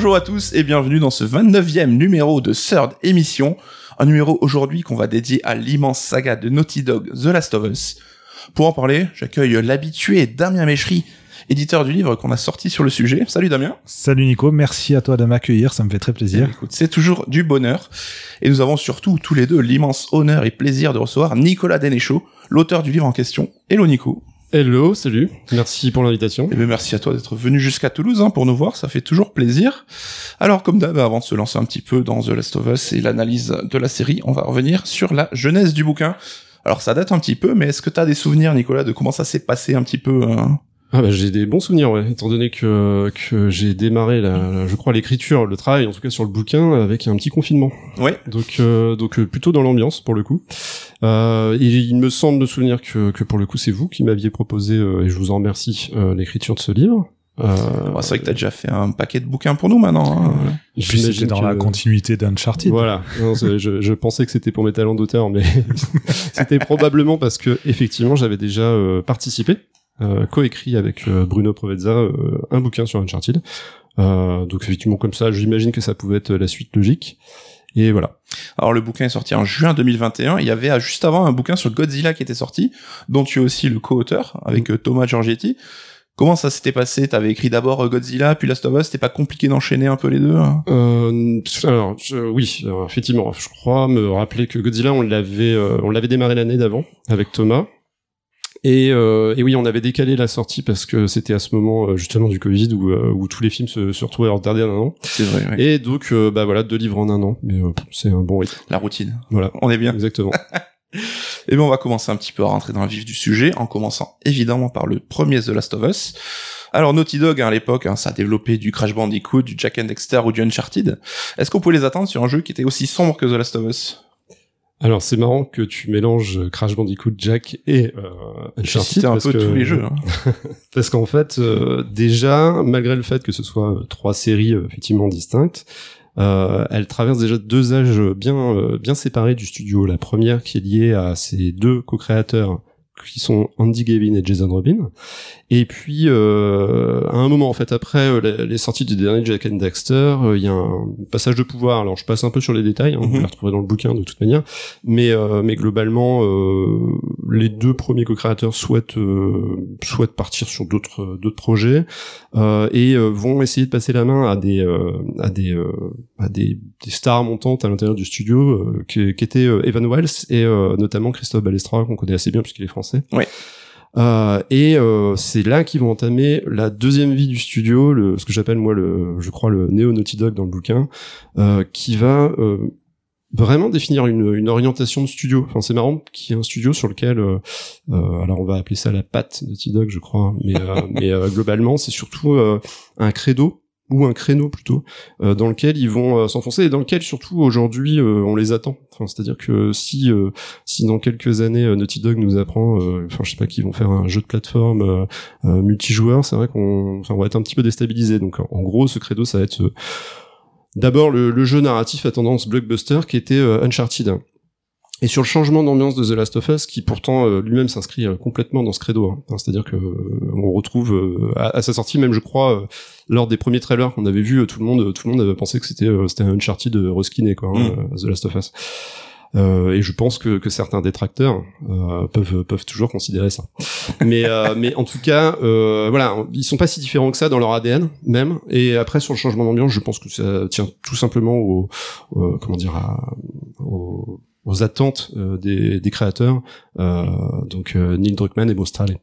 Bonjour à tous et bienvenue dans ce 29e numéro de Third Émission, un numéro aujourd'hui qu'on va dédier à l'immense saga de Naughty Dog The Last of Us. Pour en parler, j'accueille l'habitué Damien Méchery, éditeur du livre qu'on a sorti sur le sujet. Salut Damien. Salut Nico, merci à toi de m'accueillir, ça me fait très plaisir. Écoute, c'est toujours du bonheur. Et nous avons surtout tous les deux l'immense honneur et plaisir de recevoir Nicolas Denéchaud, l'auteur du livre en question. Hello Nico. Hello, salut. Merci pour l'invitation. Et bien merci à toi d'être venu jusqu'à Toulouse hein, pour nous voir, ça fait toujours plaisir. Alors comme d'hab, avant de se lancer un petit peu dans The Last of Us et l'analyse de la série, on va revenir sur la genèse du bouquin. Alors ça date un petit peu, mais est-ce que tu as des souvenirs, Nicolas, de comment ça s'est passé un petit peu hein? Ah bah j'ai des bons souvenirs, ouais, étant donné que que j'ai démarré, la, la- je crois, l'écriture, le travail, en tout cas sur le bouquin, avec un petit confinement. Ouais. Donc euh, donc euh, plutôt dans l'ambiance pour le coup. Euh, et il me semble me souvenir que que pour le coup c'est vous qui m'aviez proposé, euh, et je vous en remercie, euh, l'écriture de ce livre. Euh, Bah, C'est vrai que t'as déjà fait un paquet de bouquins pour nous maintenant. hein. J'imagine dans que- la continuité d'Uncharted. Voilà. Non, je, je pensais que c'était pour mes talents d'auteur, mais c'était probablement parce que effectivement j'avais déjà euh, participé, euh, coécrit avec euh, Bruno Provezza euh, un bouquin sur Uncharted. Euh, donc effectivement comme ça, j'imagine que ça pouvait être la suite logique. Et voilà. Alors le bouquin est sorti en juin 2021. Il y avait euh, juste avant un bouquin sur Godzilla qui était sorti, dont tu es aussi le co-auteur avec euh, Thomas Giorgetti. Comment ça s'était passé? T'avais écrit d'abord Godzilla, puis Last of Us. C'était pas compliqué d'enchaîner un peu les deux hein? Euh, alors je- oui, alors, effectivement, je crois me rappeler que Godzilla on l'avait euh, on l'avait démarré l'année d'avant avec Thomas. Et, euh, et oui, on avait décalé la sortie parce que c'était à ce moment euh, justement du Covid où, euh, où tous les films se, se retrouvaient retardés en un an. C'est vrai. ouais. Et donc, euh, bah voilà, deux livres en un an. Mais euh, c'est un bon rythme. La routine. Voilà. On est bien. Exactement. Et bien on va commencer un petit peu à rentrer dans le vif du sujet, en commençant évidemment par le premier The Last of Us. Alors Naughty Dog hein, à l'époque, hein, ça a développé du Crash Bandicoot, du Jack and Dexter ou du Uncharted. Est-ce qu'on pouvait les attendre sur un jeu qui était aussi sombre que The Last of Us? Alors, c'est marrant que tu mélanges Crash Bandicoot, Jack et euh, Uncharted. un parce peu que- tous les jeux. hein. Parce qu'en fait, euh, déjà, malgré le fait que ce soit euh, trois séries euh, effectivement distinctes, euh, elles traversent déjà deux âges bien euh, bien séparés du studio. La première qui est liée à ces deux co-créateurs qui sont Andy Gavin et Jason Robin. Et puis, euh, à un moment, en fait, après euh, les sorties du dernier Jack and Dexter, euh, il y a un passage de pouvoir. Alors, je passe un peu sur les détails, hein, vous Mhm. les retrouverez dans le bouquin de toute manière. Mais, euh, mais globalement, euh, les deux premiers co-créateurs souhaitent, euh, souhaitent partir sur d'autres d'autres projets euh, et euh, vont essayer de passer la main à des euh, à des euh, à des, des stars montantes à l'intérieur du studio euh, qui, qui étaient Evan Wells et euh, notamment Christophe Balestra qu'on connaît assez bien puisqu'il est français. Ouais. Euh, et euh, c'est là qu'ils vont entamer la deuxième vie du studio, le, ce que j'appelle moi le, je crois le néo Naughty Dog dans le bouquin, euh, qui va vraiment définir une, une orientation de studio. Enfin, c'est marrant qu'il y ait un studio sur lequel, euh, alors on va appeler ça la patte Naughty Dog, je crois, mais, euh, mais euh, globalement c'est surtout un credo ou un créneau plutôt euh, dans lequel ils vont euh, s'enfoncer et dans lequel surtout aujourd'hui euh, on les attend. Enfin, c'est-à-dire que si si dans quelques années Naughty Dog nous apprend, enfin je sais pas qu'ils vont faire un jeu de plateforme multijoueur, c'est vrai qu'on va être un petit peu déstabilisé. Donc en, gros ce credo ça va être d'abord le, le jeu narratif à tendance blockbuster qui était Uncharted. Et sur le changement d'ambiance de The Last of Us, qui pourtant euh, lui-même s'inscrit euh, complètement dans ce credo, hein. C'est-à-dire que euh, on retrouve à, à sa sortie, même je crois, lors des premiers trailers qu'on avait vus, euh, tout le monde, tout le monde avait pensé que c'était c'était un Uncharted reskiné quoi, hein, euh, The Last of Us. Euh, et je pense que, que certains détracteurs euh, peuvent peuvent toujours considérer ça. Mais euh, mais en tout cas, euh, voilà, ils sont pas si différents que ça dans leur ADN même. Et après sur le changement d'ambiance, je pense que ça tient tout simplement au, au- comment dire à- au- aux attentes euh, des, des créateurs, euh, donc euh, Neil Druckmann et Bo Straley.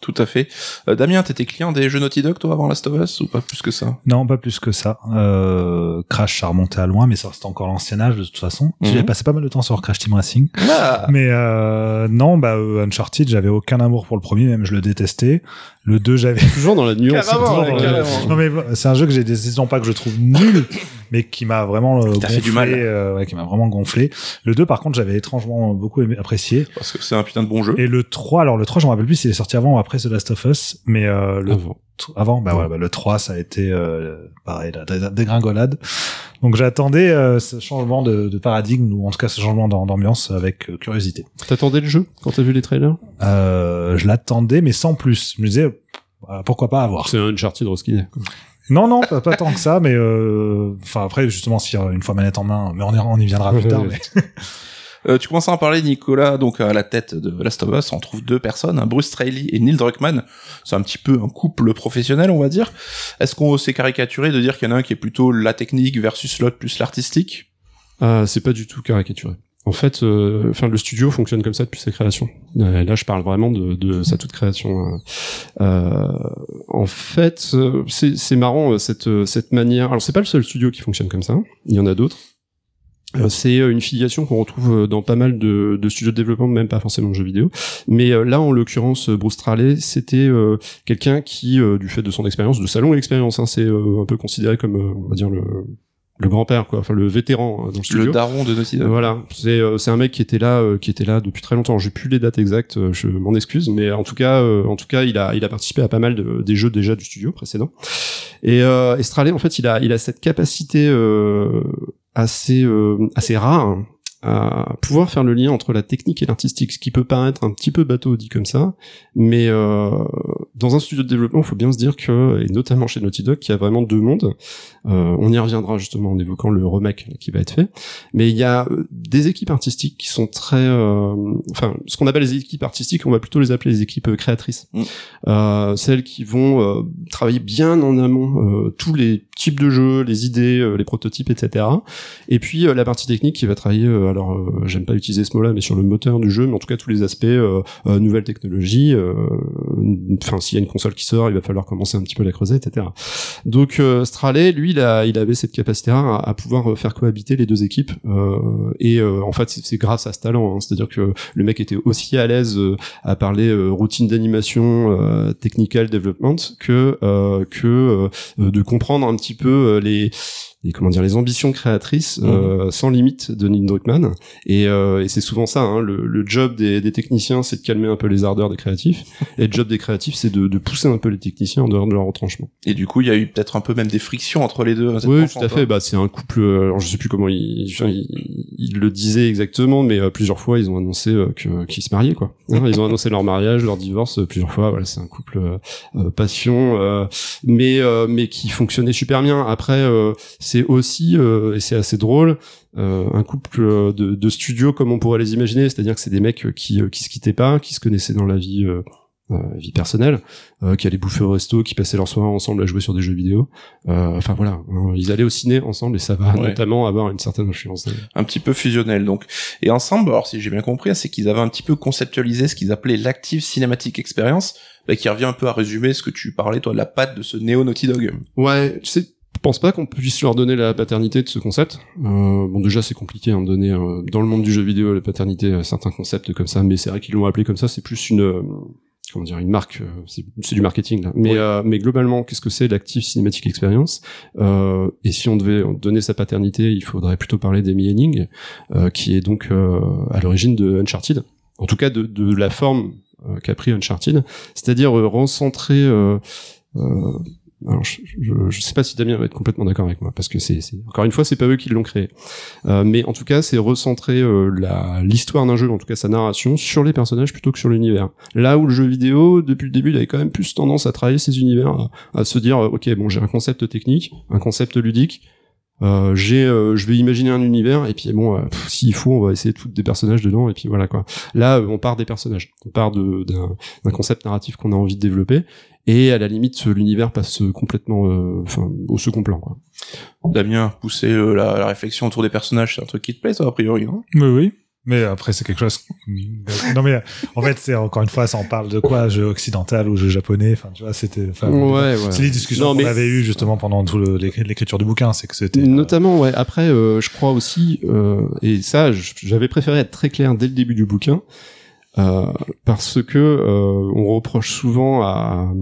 Tout à fait. Euh, Damien, t'étais client des jeux Naughty Dog toi avant Last of Us ou pas plus que ça? Non, pas plus que ça. Euh, Crash, ça remontait à loin, mais ça c'était encore l'ancien âge de toute façon. Mhm. J'ai passé pas mal de temps sur Crash Team Racing. Ah Mais euh, non, bah Uncharted, j'avais aucun amour pour le premier, même je le détestais. Le 2, j'avais... Toujours dans la nuance. Carrément, toujours dans. Non mais c'est un jeu que j'ai décidé non pas que je trouve nul, mais qui m'a vraiment euh, fait gonflé, du mal. euh, ouais, qui m'a vraiment gonflé. Le 2 par contre, j'avais étrangement beaucoup aimé, apprécié. Parce que c'est un putain de bon jeu. Et le 3, alors le 3, je me rappelle plus s'il est sorti avant ou après The Last of Us, mais euh, le Avant. bah Ouais. ouais, bah, le 3, ça a été euh, pareil, la dé- dégringolade. Donc j'attendais euh, ce changement de, de paradigme ou en tout cas ce changement d'am- d'ambiance avec euh, curiosité. T'attendais le jeu quand t'as vu les trailers? Euh, je l'attendais, mais sans plus. Je me disais, pourquoi pas avoir. C'est un Uncharted reskiné. Non, non, pas, pas tant que ça, mais euh, enfin après justement si euh, une fois manette en main, mais on y, on y viendra plus tard. Mais... Euh, tu commences à en parler, Nicolas, donc à la tête de Last of Us, on trouve deux personnes, hein, Bruce Straley et Neil Druckmann. C'est un petit peu un couple professionnel, on va dire. Est-ce qu'on s'est caricaturé de dire qu'il y en a un qui est plutôt la technique versus l'autre plus l'artistique? Ah, c'est pas du tout caricaturé. En fait, euh, enfin le studio fonctionne comme ça depuis sa création. Euh, là, je parle vraiment de, sa toute création. Euh, en fait, c'est marrant cette cette manière. Alors, c'est pas le seul studio qui fonctionne comme ça. Il y en a d'autres. C'est une filiation qu'on retrouve dans pas mal de, studios de développement, même pas forcément de jeux vidéo. Mais là, en l'occurrence, Bruce Straley, c'était quelqu'un qui, du fait de son expérience, de sa longue expérience, hein, c'est un peu considéré comme, on va dire, le, le grand-père, quoi, enfin le vétéran euh, dans le studio. Le daron de Naughty Dog. Voilà, c'est euh, c'est un mec qui était là, euh, qui était là depuis très longtemps. J'ai plus les dates exactes, euh, je m'en excuse, mais en tout cas, euh, en tout cas, il a il a participé à pas mal de, des jeux déjà du studio précédent. Et euh, Estralé, en fait, il a il a cette capacité euh, assez euh, assez rare hein, à pouvoir faire le lien entre la technique et l'artistique, ce qui peut paraître un petit peu bateau dit comme ça, mais euh, dans un studio de développement, il faut bien se dire que, et notamment chez Naughty Dog, qu'il y a vraiment deux mondes. Euh, on y reviendra justement en évoquant le remake qui va être fait. Mais il y a euh, des équipes artistiques qui sont très, euh, enfin, ce qu'on appelle les équipes artistiques, on va plutôt les appeler les équipes créatrices. Mm. Euh, celles qui vont euh, travailler bien en amont euh, tous les types de jeux, les idées, euh, les prototypes, etc. Et puis euh, la partie technique qui va travailler, euh, alors euh, j'aime pas utiliser ce mot-là, mais sur le moteur du jeu, mais en tout cas tous les aspects euh, euh, nouvelles technologies. euh, Enfin, s'il y a une console qui sort, il va falloir commencer un petit peu à la creuser, etc. Donc euh, Straley, lui, il, a, il avait cette capacité à, à pouvoir euh, faire cohabiter les deux équipes. euh, et euh, en fait, c'est grâce à ce talent. hein. C'est-à-dire que le mec était aussi à l'aise à parler routine d'animation, technical development, que que de comprendre un petit peu les les comment dire les ambitions créatrices euh, sans limite de Neil Druckmann et, euh, et c'est souvent ça hein, le, le job des, des techniciens c'est de calmer un peu les ardeurs des créatifs et le job des créatifs c'est de, de pousser un peu les techniciens en dehors de leur retranchement Et du coup, il y a eu peut-être un peu même des frictions entre les deux. cette oui, tout à toi. fait. Bah, c'est un couple. euh, Alors, je sais plus comment il, il, il le disait exactement, mais euh, plusieurs fois, ils ont annoncé que qu'ils se mariaient, quoi. Hein, ils ont annoncé leur mariage, leur divorce plusieurs fois. Voilà, c'est un couple euh, passion, euh, mais euh, mais qui fonctionnait super bien. Après, euh, c'est aussi euh, et c'est assez drôle. euh, un couple euh, de, de studio comme on pourrait les imaginer, c'est-à-dire que c'est des mecs euh, qui euh, qui se quittaient pas, qui se connaissaient dans la vie vie personnelle, euh, qui allaient bouffer au resto, qui passaient leur soirée ensemble à jouer sur des jeux vidéo. Euh, Enfin voilà, hein, ils allaient au ciné ensemble et ça va Ouais. notamment avoir une certaine influence. un petit peu fusionnel donc et ensemble alors si j'ai bien compris c'est qu'ils avaient un petit peu conceptualisé ce qu'ils appelaient l'active cinématique experience bah, qui revient un peu à résumer ce que tu parlais toi de la patte de ce néo Naughty Dog Ouais, tu sais, pense pas qu'on puisse leur donner la paternité de ce concept. Euh, bon, déjà, c'est compliqué hein, de donner euh, dans le monde du jeu vidéo la paternité à certains concepts comme ça, mais c'est vrai qu'ils l'ont appelé comme ça. C'est plus une euh, comment dire une marque, euh, c'est du marketing là. Mais Oui. euh, mais globalement, qu'est-ce que c'est l'active cinématique experience? Euh, Et si on devait donner sa paternité, il faudrait plutôt parler d'Amy Henning, euh, qui est donc euh, à l'origine de Uncharted. En tout cas, de, de la forme euh, qu'a pris Uncharted, c'est-à-dire euh, recentrer. Euh, euh, alors, je, je, je sais pas si Damien va être complètement d'accord avec moi, parce que c'est, encore une fois, c'est pas eux qui l'ont créé. Euh, mais en tout cas, c'est recentrer euh, l'histoire d'un jeu, en tout cas sa narration, sur les personnages plutôt que sur l'univers. Là où le jeu vidéo, depuis le début, il avait quand même plus tendance à travailler ses univers, à, à se dire, euh, ok, bon, j'ai un concept technique, un concept ludique. Euh, j'ai, euh, je vais imaginer un univers et puis bon, euh, s'il faut, on va essayer de foutre des personnages dedans et puis voilà quoi. Là, euh, on part des personnages, on part de, d'un, concept narratif qu'on a envie de développer et à la limite l'univers passe complètement euh, enfin au second plan quoi. Damien pousser euh, la, la réflexion autour des personnages c'est un truc qui te plaît toi a priori non? Oui, oui. Mais après, c'est quelque chose. Non, mais en fait, c'est encore une fois, ça en parle de quoi Jeu occidental ou jeu japonais Enfin, tu vois, c'était. enfin, ouais. C'est les discussions qu'on mais- avait eues justement pendant tout l'écriture du bouquin, c'est que c'était. euh, Notamment ouais. Après euh, je crois aussi euh, et ça j'avais préféré être très clair dès le début du bouquin. Euh, parce que euh, on reproche souvent à,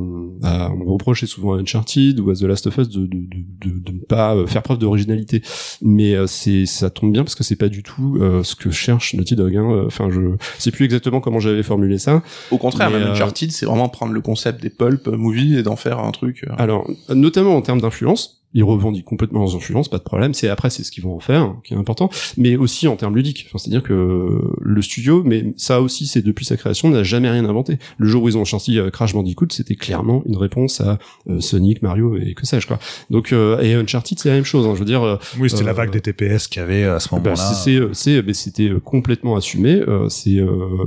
à- on reprochait souvent à Uncharted ou à The Last of Us de, de, de, de, de ne pas euh, faire preuve d'originalité. Mais euh, c'est ça tombe bien parce que c'est pas du tout euh, ce que cherche Naughty Dog hein. enfin je sais plus exactement comment j'avais formulé ça. Au contraire Mais, même Uncharted c'est vraiment prendre le concept des pulp movies et d'en faire un truc Alors, notamment en termes d'influence, ils revendiquent complètement leurs influences, pas de problème. C'est après, c'est ce qu'ils vont en faire qui est important, mais aussi en termes ludiques. Enfin, c'est-à-dire que le studio, mais ça aussi, c'est depuis sa création, n'a jamais rien inventé. Le jour où ils ont chanté euh, Crash Bandicoot, c'était clairement une réponse à euh, Sonic, Mario et que sais-je quoi. Donc euh, et Uncharted, c'est la même chose. Hein. Je veux dire, oui, c'était la vague des TPS qu'il y avait à ce bah, moment-là. c'est, c'est, mais c'était complètement assumé. c'est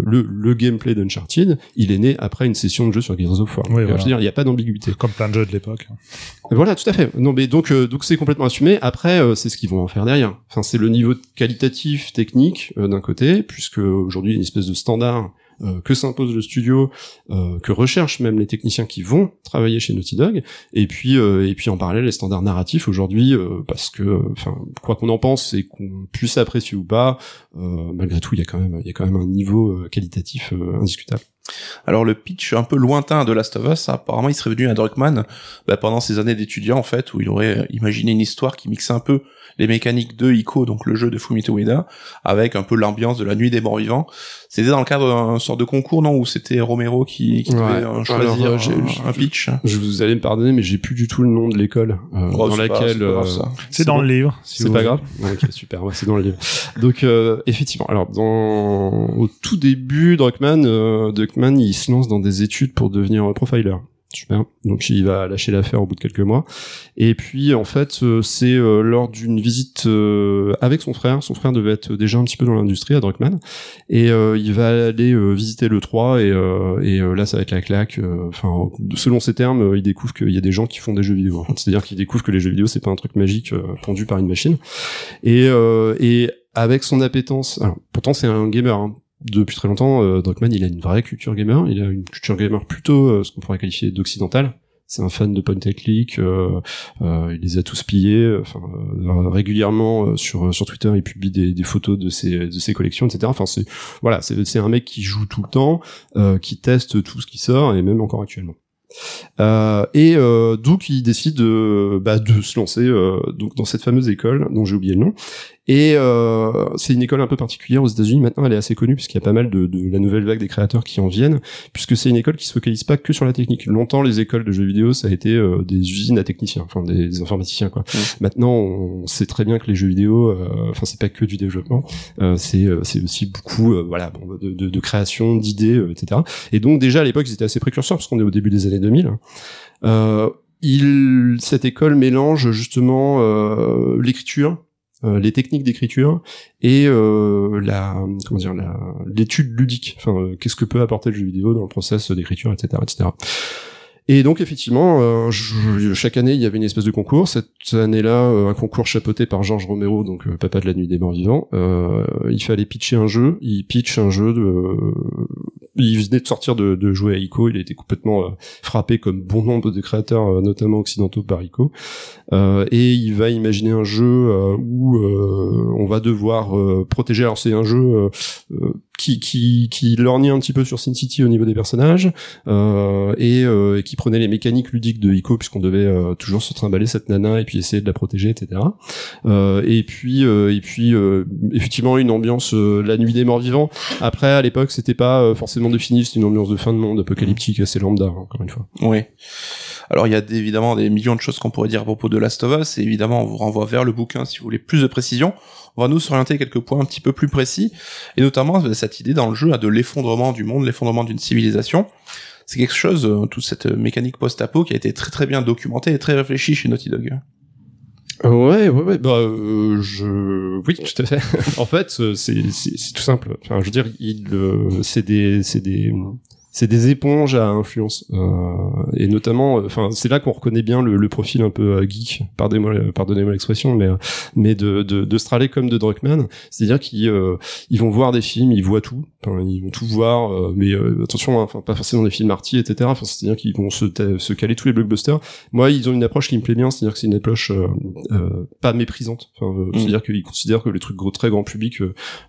le le gameplay d'Uncharted, il est né après une session de jeu sur Gears of War. Oui, Je voilà. veux dire, il n'y a pas d'ambiguïté. Comme plein de jeux de l'époque. Voilà, tout à fait. Non, mais donc euh, donc c'est complètement assumé. Après, euh, c'est ce qu'ils vont en faire derrière. Enfin, c'est le niveau qualitatif, technique euh, d'un côté, puisque aujourd'hui il y a une espèce de standard que s'impose le studio, que recherchent même les techniciens qui vont travailler chez Naughty Dog, et puis et puis en parallèle les standards narratifs aujourd'hui, parce que enfin quoi qu'on en pense et qu'on puisse apprécier ou pas, malgré tout il y a quand même il y a quand même un niveau qualitatif indiscutable. Alors le pitch un peu lointain de Last of Us, apparemment il serait venu à Druckmann bah, pendant ses années d'étudiant en fait, où il aurait euh, imaginé une histoire qui mixait un peu les mécaniques de Ico, donc le jeu de Fumito Ueda, avec un peu l'ambiance de la nuit des morts vivants. C'était dans le cadre d'un sorte de concours, non, où c'était Romero qui, qui devait Ouais. choisir Alors, euh, j'ai- un, un pitch. Je vous allez me pardonner, mais j'ai plus du tout le nom de l'école euh, Oh, dans laquelle c'est euh, dans bon le livre. si C'est pas grave. Ok, super. Ouais, c'est dans le livre. Donc euh, effectivement, alors dans au tout début, Druckmann, euh, Druckmann, il se lance dans des études pour devenir profiler. Super. Donc il va lâcher l'affaire au bout de quelques mois. Et puis en fait, euh, c'est euh, lors d'une visite euh, avec son frère. Son frère devait être déjà un petit peu dans l'industrie à Druckmann, et il va aller visiter le 3 et, et là ça va être la claque. Enfin, selon ses termes, il découvre qu'il y a des gens qui font des jeux vidéo. C'est-à-dire qu'il découvre que les jeux vidéo c'est pas un truc magique pondu par une machine. Et, et avec son appétence, alors pourtant c'est un gamer. hein. Depuis très longtemps, euh, il a une vraie culture gamer. Il a une culture gamer plutôt euh, ce qu'on pourrait qualifier d'occidentale. C'est un fan de point and click. euh, euh, il les a tous pillés. Enfin, euh, régulièrement euh, sur sur Twitter, il publie des, des photos de ses de ses collections, etc. Enfin, c'est voilà, c'est c'est un mec qui joue tout le temps, euh, qui teste tout ce qui sort et même encore actuellement. Euh, et euh, donc il décide de, bah, de se lancer euh, donc dans cette fameuse école dont j'ai oublié le nom. Et euh, c'est une école un peu particulière aux États-Unis. Maintenant, elle est assez connue puisqu'il y a pas mal de, de la nouvelle vague des créateurs qui en viennent, puisque c'est une école qui se focalise pas que sur la technique. Longtemps, les écoles de jeux vidéo, ça a été euh, des usines à techniciens, enfin des, des informaticiens quoi. Maintenant, on sait très bien que les jeux vidéo, euh, enfin c'est pas que du développement, euh, c'est euh, c'est aussi beaucoup euh, voilà bon, de, de, de création, d'idées, etc. Et donc déjà à l'époque, ils étaient assez précurseurs parce qu'on est au début des années 2000. Euh, il, cette école mélange justement euh, l'écriture, euh, les techniques d'écriture et euh, la comment dire l'étude ludique. Enfin, euh, qu'est-ce que peut apporter le jeu vidéo dans le process d'écriture, etc., etc. Et donc effectivement, chaque année il y avait une espèce de concours. Cette année-là, un concours chapeauté par Georges Romero, donc papa de la nuit des morts vivants. Il fallait pitcher un jeu. Il pitch un jeu de. Il venait de sortir de, jouer à ICO. Il a été complètement euh, frappé comme bon nombre de créateurs, euh, notamment occidentaux, par ICO. Euh, et il va imaginer un jeu où on va devoir protéger. Alors c'est un jeu qui qui qui lorgnait un petit peu sur Sin City au niveau des personnages euh, et, euh, et qui prenait les mécaniques ludiques de Ico puisqu'on devait euh, toujours se trimballer cette nana et puis essayer de la protéger, etc. Euh, et puis euh, et puis euh, effectivement une ambiance la nuit des morts vivants. Après à l'époque c'était pas forcément défini, c'était une ambiance de fin de monde apocalyptique assez lambda hein, encore une fois. Oui. Alors il y a évidemment des millions de choses qu'on pourrait dire à propos de Last of Us, et évidemment on vous renvoie vers le bouquin si vous voulez plus de précision. On va nous s'orienter quelques points un petit peu plus précis, et notamment euh, cette idée dans le jeu hein, de l'effondrement du monde, l'effondrement d'une civilisation. C'est quelque chose, euh, toute cette mécanique post-apo qui a été très très bien documentée et très réfléchie chez Naughty Dog. Ouais, ouais, ouais, bah, euh, je, oui, tout à fait. en fait, euh, c'est, c'est, c'est tout simple. Enfin, je veux dire, il, euh, c'est des, c'est des, c'est des éponges à influence, euh, et notamment, euh, enfin, c'est là qu'on reconnaît bien le, le profil un peu euh, geek, pardonnez-moi, pardonnez-moi l'expression, mais, mais de, de, de Straley comme de Druckmann, c'est-à-dire qu'ils, euh, ils vont voir des films, ils voient tout, ils vont tout voir, euh, mais euh, attention, hein, enfin, pas forcément des films arty, etc. Enfin, c'est-à-dire qu'ils vont se, se caler tous les blockbusters. Moi, ils ont une approche qui me plaît bien, c'est-à-dire que c'est une approche pas méprisante. Euh, Mm. C'est-à-dire qu'ils considèrent que les trucs gros, très grand public,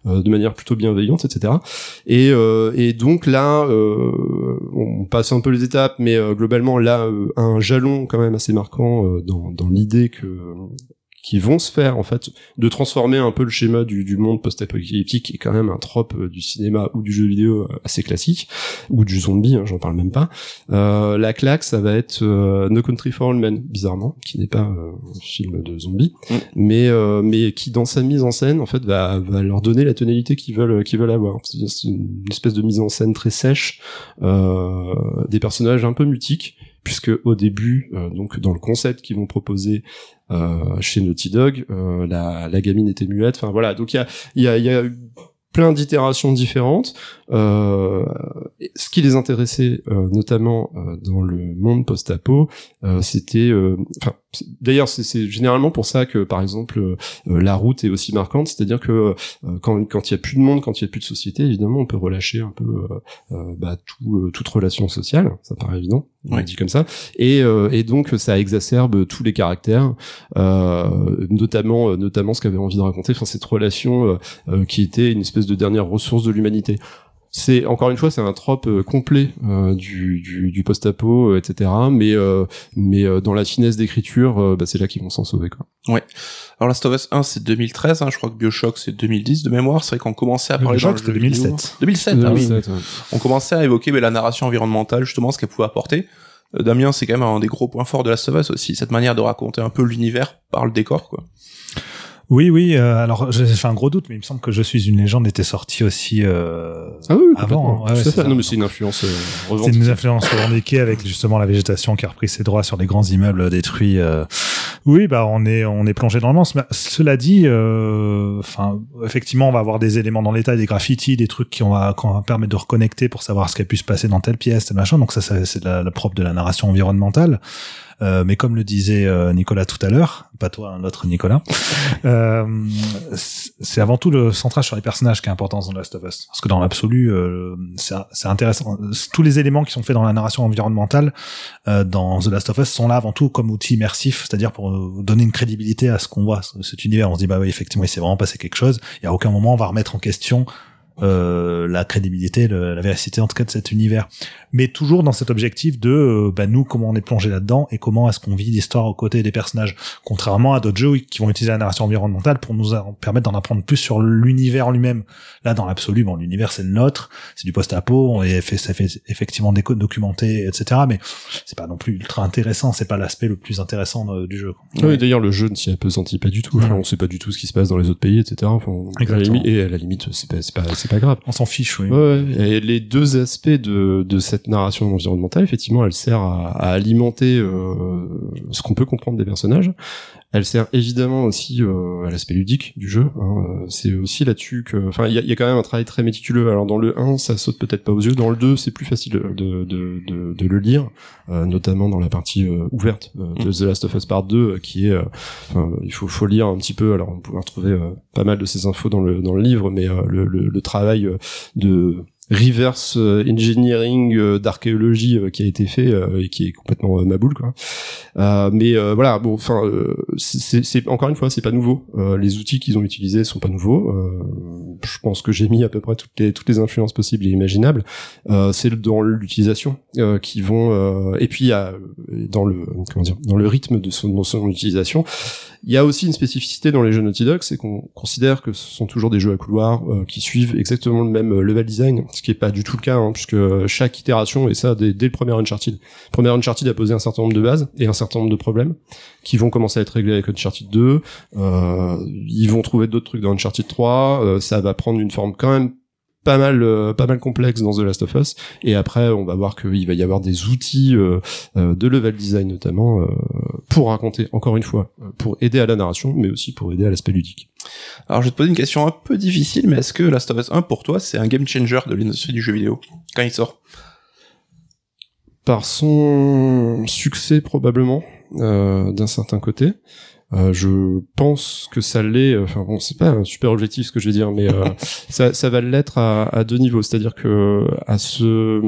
de manière plutôt bienveillante, etc. Et, euh, et donc là, euh, on passe un peu les étapes, mais euh, globalement là, euh, un jalon quand même assez marquant euh, dans, dans l'idée que qui vont se faire en fait de transformer un peu le schéma du, du monde post-apocalyptique qui est quand même un trope euh, du cinéma ou du jeu vidéo euh, assez classique ou du zombie, hein, j'en parle même pas. Euh, la claque, ça va être euh, No Country for All Men, bizarrement, qui n'est pas un film de zombie, Mm. mais mais qui dans sa mise en scène en fait va, va leur donner la tonalité qu'ils veulent qu'ils veulent avoir. C'est c'est une espèce de mise en scène très sèche, des personnages un peu mutiques puisque au début, euh, donc dans le concept qu'ils vont proposer euh, chez Naughty Dog, euh, la, gamine était muette. Enfin voilà, donc il y a, y, a, y a plein d'itérations différentes. Euh, ce qui les intéressait notamment dans le monde post-apo, c'était, d'ailleurs c'est généralement pour ça que par exemple la route est aussi marquante, c'est-à-dire que quand quand il y a plus de monde, quand il y a plus de société, évidemment on peut relâcher un peu bah, tout, toute relation sociale, ça paraît évident, on ouais. dit comme ça, et, et donc ça exacerbe tous les caractères, notamment notamment ce qu'avait envie de raconter, enfin cette relation qui était une espèce de dernière ressource de l'humanité c'est encore une fois c'est un trope euh, complet euh, du, du, du post-apo euh, etc mais euh, mais dans la finesse d'écriture bah, c'est là qu'ils vont s'en sauver quoi. Ouais. Alors Last of Us 1 c'est 2013 hein, je crois que Bioshock c'est 2010 de mémoire. C'est vrai qu'on commençait à parler Bioshock c'était 2007 2007, 2007 ah oui. ouais. on commençait à évoquer mais, la narration environnementale justement ce qu'elle pouvait apporter. Euh, Damien c'est quand même un des gros points forts de Last of Us aussi cette manière de raconter un peu l'univers par le décor quoi oui, oui. Euh, alors, j'ai fait un gros doute, mais il me semble que Je suis une légende était sorti aussi euh, ah oui, avant. Hein. Ouais, ouais, non, mais c'est une influence. Euh, c'est une influence revendiquée avec justement la végétation qui a repris ses droits sur les grands immeubles détruits. Oui, bah on est on est plongé dans le. Mais cela dit, euh, enfin, effectivement, on va avoir des éléments dans l'état, des graffitis, des trucs qui on va, qu'on va permettre de reconnecter pour savoir ce qui a pu se passer dans telle pièce, tel machin. Donc ça, ça c'est la, la propre de la narration environnementale. Euh, mais comme le disait euh, Nicolas tout à l'heure, pas toi, un autre Nicolas, euh, c'est avant tout le centrage sur les personnages qui est important dans Last of Us. Parce que dans l'absolu, euh, c'est intéressant. Tous les éléments qui sont faits dans la narration environnementale dans The Last of Us sont là avant tout comme outil immersif, c'est-à-dire pour donner une crédibilité à ce qu'on voit, cet univers. On se dit bah oui, effectivement, il s'est vraiment passé quelque chose. Et à aucun moment on va remettre en question euh, la crédibilité, le, la véracité en tout cas de cet univers. Mais toujours dans cet objectif de euh, bah, nous comment on est plongé là-dedans et comment est-ce qu'on vit l'histoire aux côtés des personnages. Contrairement à d'autres jeux qui vont utiliser la narration environnementale pour nous permettre d'en apprendre plus sur l'univers lui-même. Là, dans l'absolu, bon, l'univers c'est le nôtre, c'est du post-apo, on est fait, ça fait effectivement des codes documentés, etc. Mais c'est pas non plus ultra intéressant, c'est pas l'aspect le plus intéressant euh, du jeu. Oui, ouais. d'ailleurs le jeu ne s'y appesantit pas du tout. Enfin, on sait pas du tout ce qui se passe dans les autres pays, etc. Enfin, à la limite, et à la limite, c'est pas, c'est pas c'est pas grave. On s'en fiche, oui. Ouais, et les deux aspects de, de cette narration environnementale, effectivement, elle sert à, à alimenter euh, ce qu'on peut comprendre des personnages. Elle sert évidemment aussi euh, à l'aspect ludique du jeu. Hein. C'est aussi là-dessus que, enfin, il y a, y a, quand même un travail très méticuleux. Alors dans le 1, ça saute peut-être pas aux yeux. Dans le 2, c'est plus facile de, de, de, de, le lire, euh, notamment dans la partie euh, ouverte de The Last of Us Part 2, qui est, il faut, faut lire un petit peu. Alors on peut retrouver pas mal de ces infos dans le dans le livre, mais le, le, le travail de reverse engineering euh, d'archéologie euh, qui a été fait euh, et qui est complètement maboule quoi. mais voilà, bon, enfin, c'est encore une fois, c'est pas nouveau. les outils qu'ils ont utilisés sont pas nouveaux. je pense que j'ai mis à peu près toutes les toutes les influences possibles et imaginables. c'est dans l'utilisation qui vont et puis dans le comment dire dans le rythme de son, de son utilisation. Il y a aussi une spécificité dans les jeux Naughty Dog, c'est qu'on considère que ce sont toujours des jeux à couloir euh, qui suivent exactement le même level design, ce qui est pas du tout le cas, hein, puisque chaque itération, et ça dès, dès le premier Uncharted, le premier Uncharted a posé un certain nombre de bases et un certain nombre de problèmes qui vont commencer à être réglés avec Uncharted 2, euh, ils vont trouver d'autres trucs dans Uncharted 3, euh, ça va prendre une forme quand même pas mal euh, pas mal complexe dans The Last of Us et après on va voir qu'il va y avoir des outils euh, euh, de level design notamment euh, pour raconter encore une fois pour aider à la narration mais aussi pour aider à l'aspect ludique. Alors je vais te poser une question un peu difficile mais est-ce que Last of Us 1 pour toi c'est un game changer de l'industrie du jeu vidéo quand il sort? Par son succès probablement d'un certain côté. Euh, je pense que ça l'est. Enfin bon, c'est pas un super objectif ce que je vais dire, mais euh, ça, ça va l'être à, à, deux niveaux. C'est-à-dire que à ce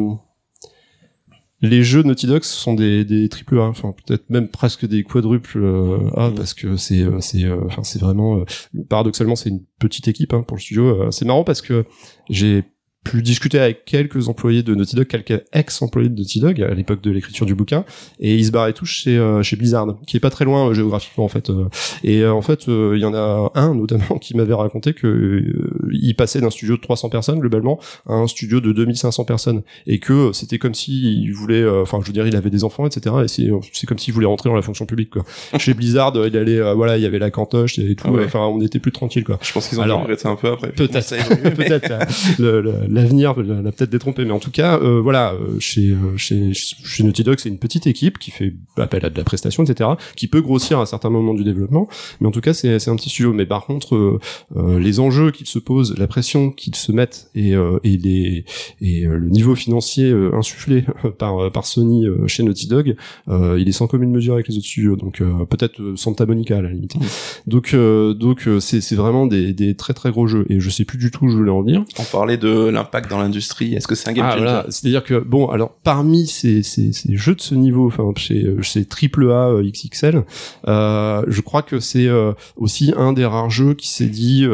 les jeux Naughty Dog sont des, des triple A, enfin peut-être même presque des quadruples euh, A parce que c'est c'est enfin c'est vraiment paradoxalement c'est une petite équipe hein, pour le studio. c'est marrant parce que j'ai pu discuter avec quelques employés de Naughty Dog, quelques ex-employés de Naughty Dog à l'époque de l'écriture du bouquin, et ils se barraient tous chez euh, chez Blizzard, qui est pas très loin euh, géographiquement en fait. euh. et euh, en fait, euh, il y en a un notamment qui m'avait raconté que euh, il passait d'un studio de 300 personnes globalement à un studio de 2500 personnes, et que c'était comme si il voulait, euh, enfin je veux dire, il avait des enfants, etc. Et c'est c'est comme s'il voulait rentrer dans la fonction publique quoi. chez Blizzard, euh, il allait, euh, voilà, il y avait la cantoche et tout, Ah ouais. enfin on était plus tranquille quoi. Je pense qu'ils ont Alors, regretté un peu après. peut-être. peut-être l'avenir l'a l'a peut-être détrompé mais en tout cas euh, voilà euh, chez, euh, chez chez Naughty Dog c'est une petite équipe qui fait appel à de la prestation etc qui peut grossir à certains moments du développement mais en tout cas c'est c'est un petit studio. Mais par contre euh, euh, les enjeux qu'ils se posent la pression qu'ils se mettent et euh, et les et euh, le niveau financier euh, insufflé par par Sony euh, chez Naughty Dog euh, il est sans commune mesure avec les autres studios. Donc euh, peut-être Santa Monica à la limite. Donc euh, donc c'est c'est vraiment des des très très gros jeux. Et je sais plus du tout où je voulais en venir. On parlait de l'impact dans l'industrie. Est-ce que c'est un game ah, changer voilà. C'est-à-dire que bon, alors parmi ces, ces, ces jeux de ce niveau, enfin chez euh, chez AAA euh, XXL, euh, je crois que c'est euh, aussi un des rares jeux qui s'est dit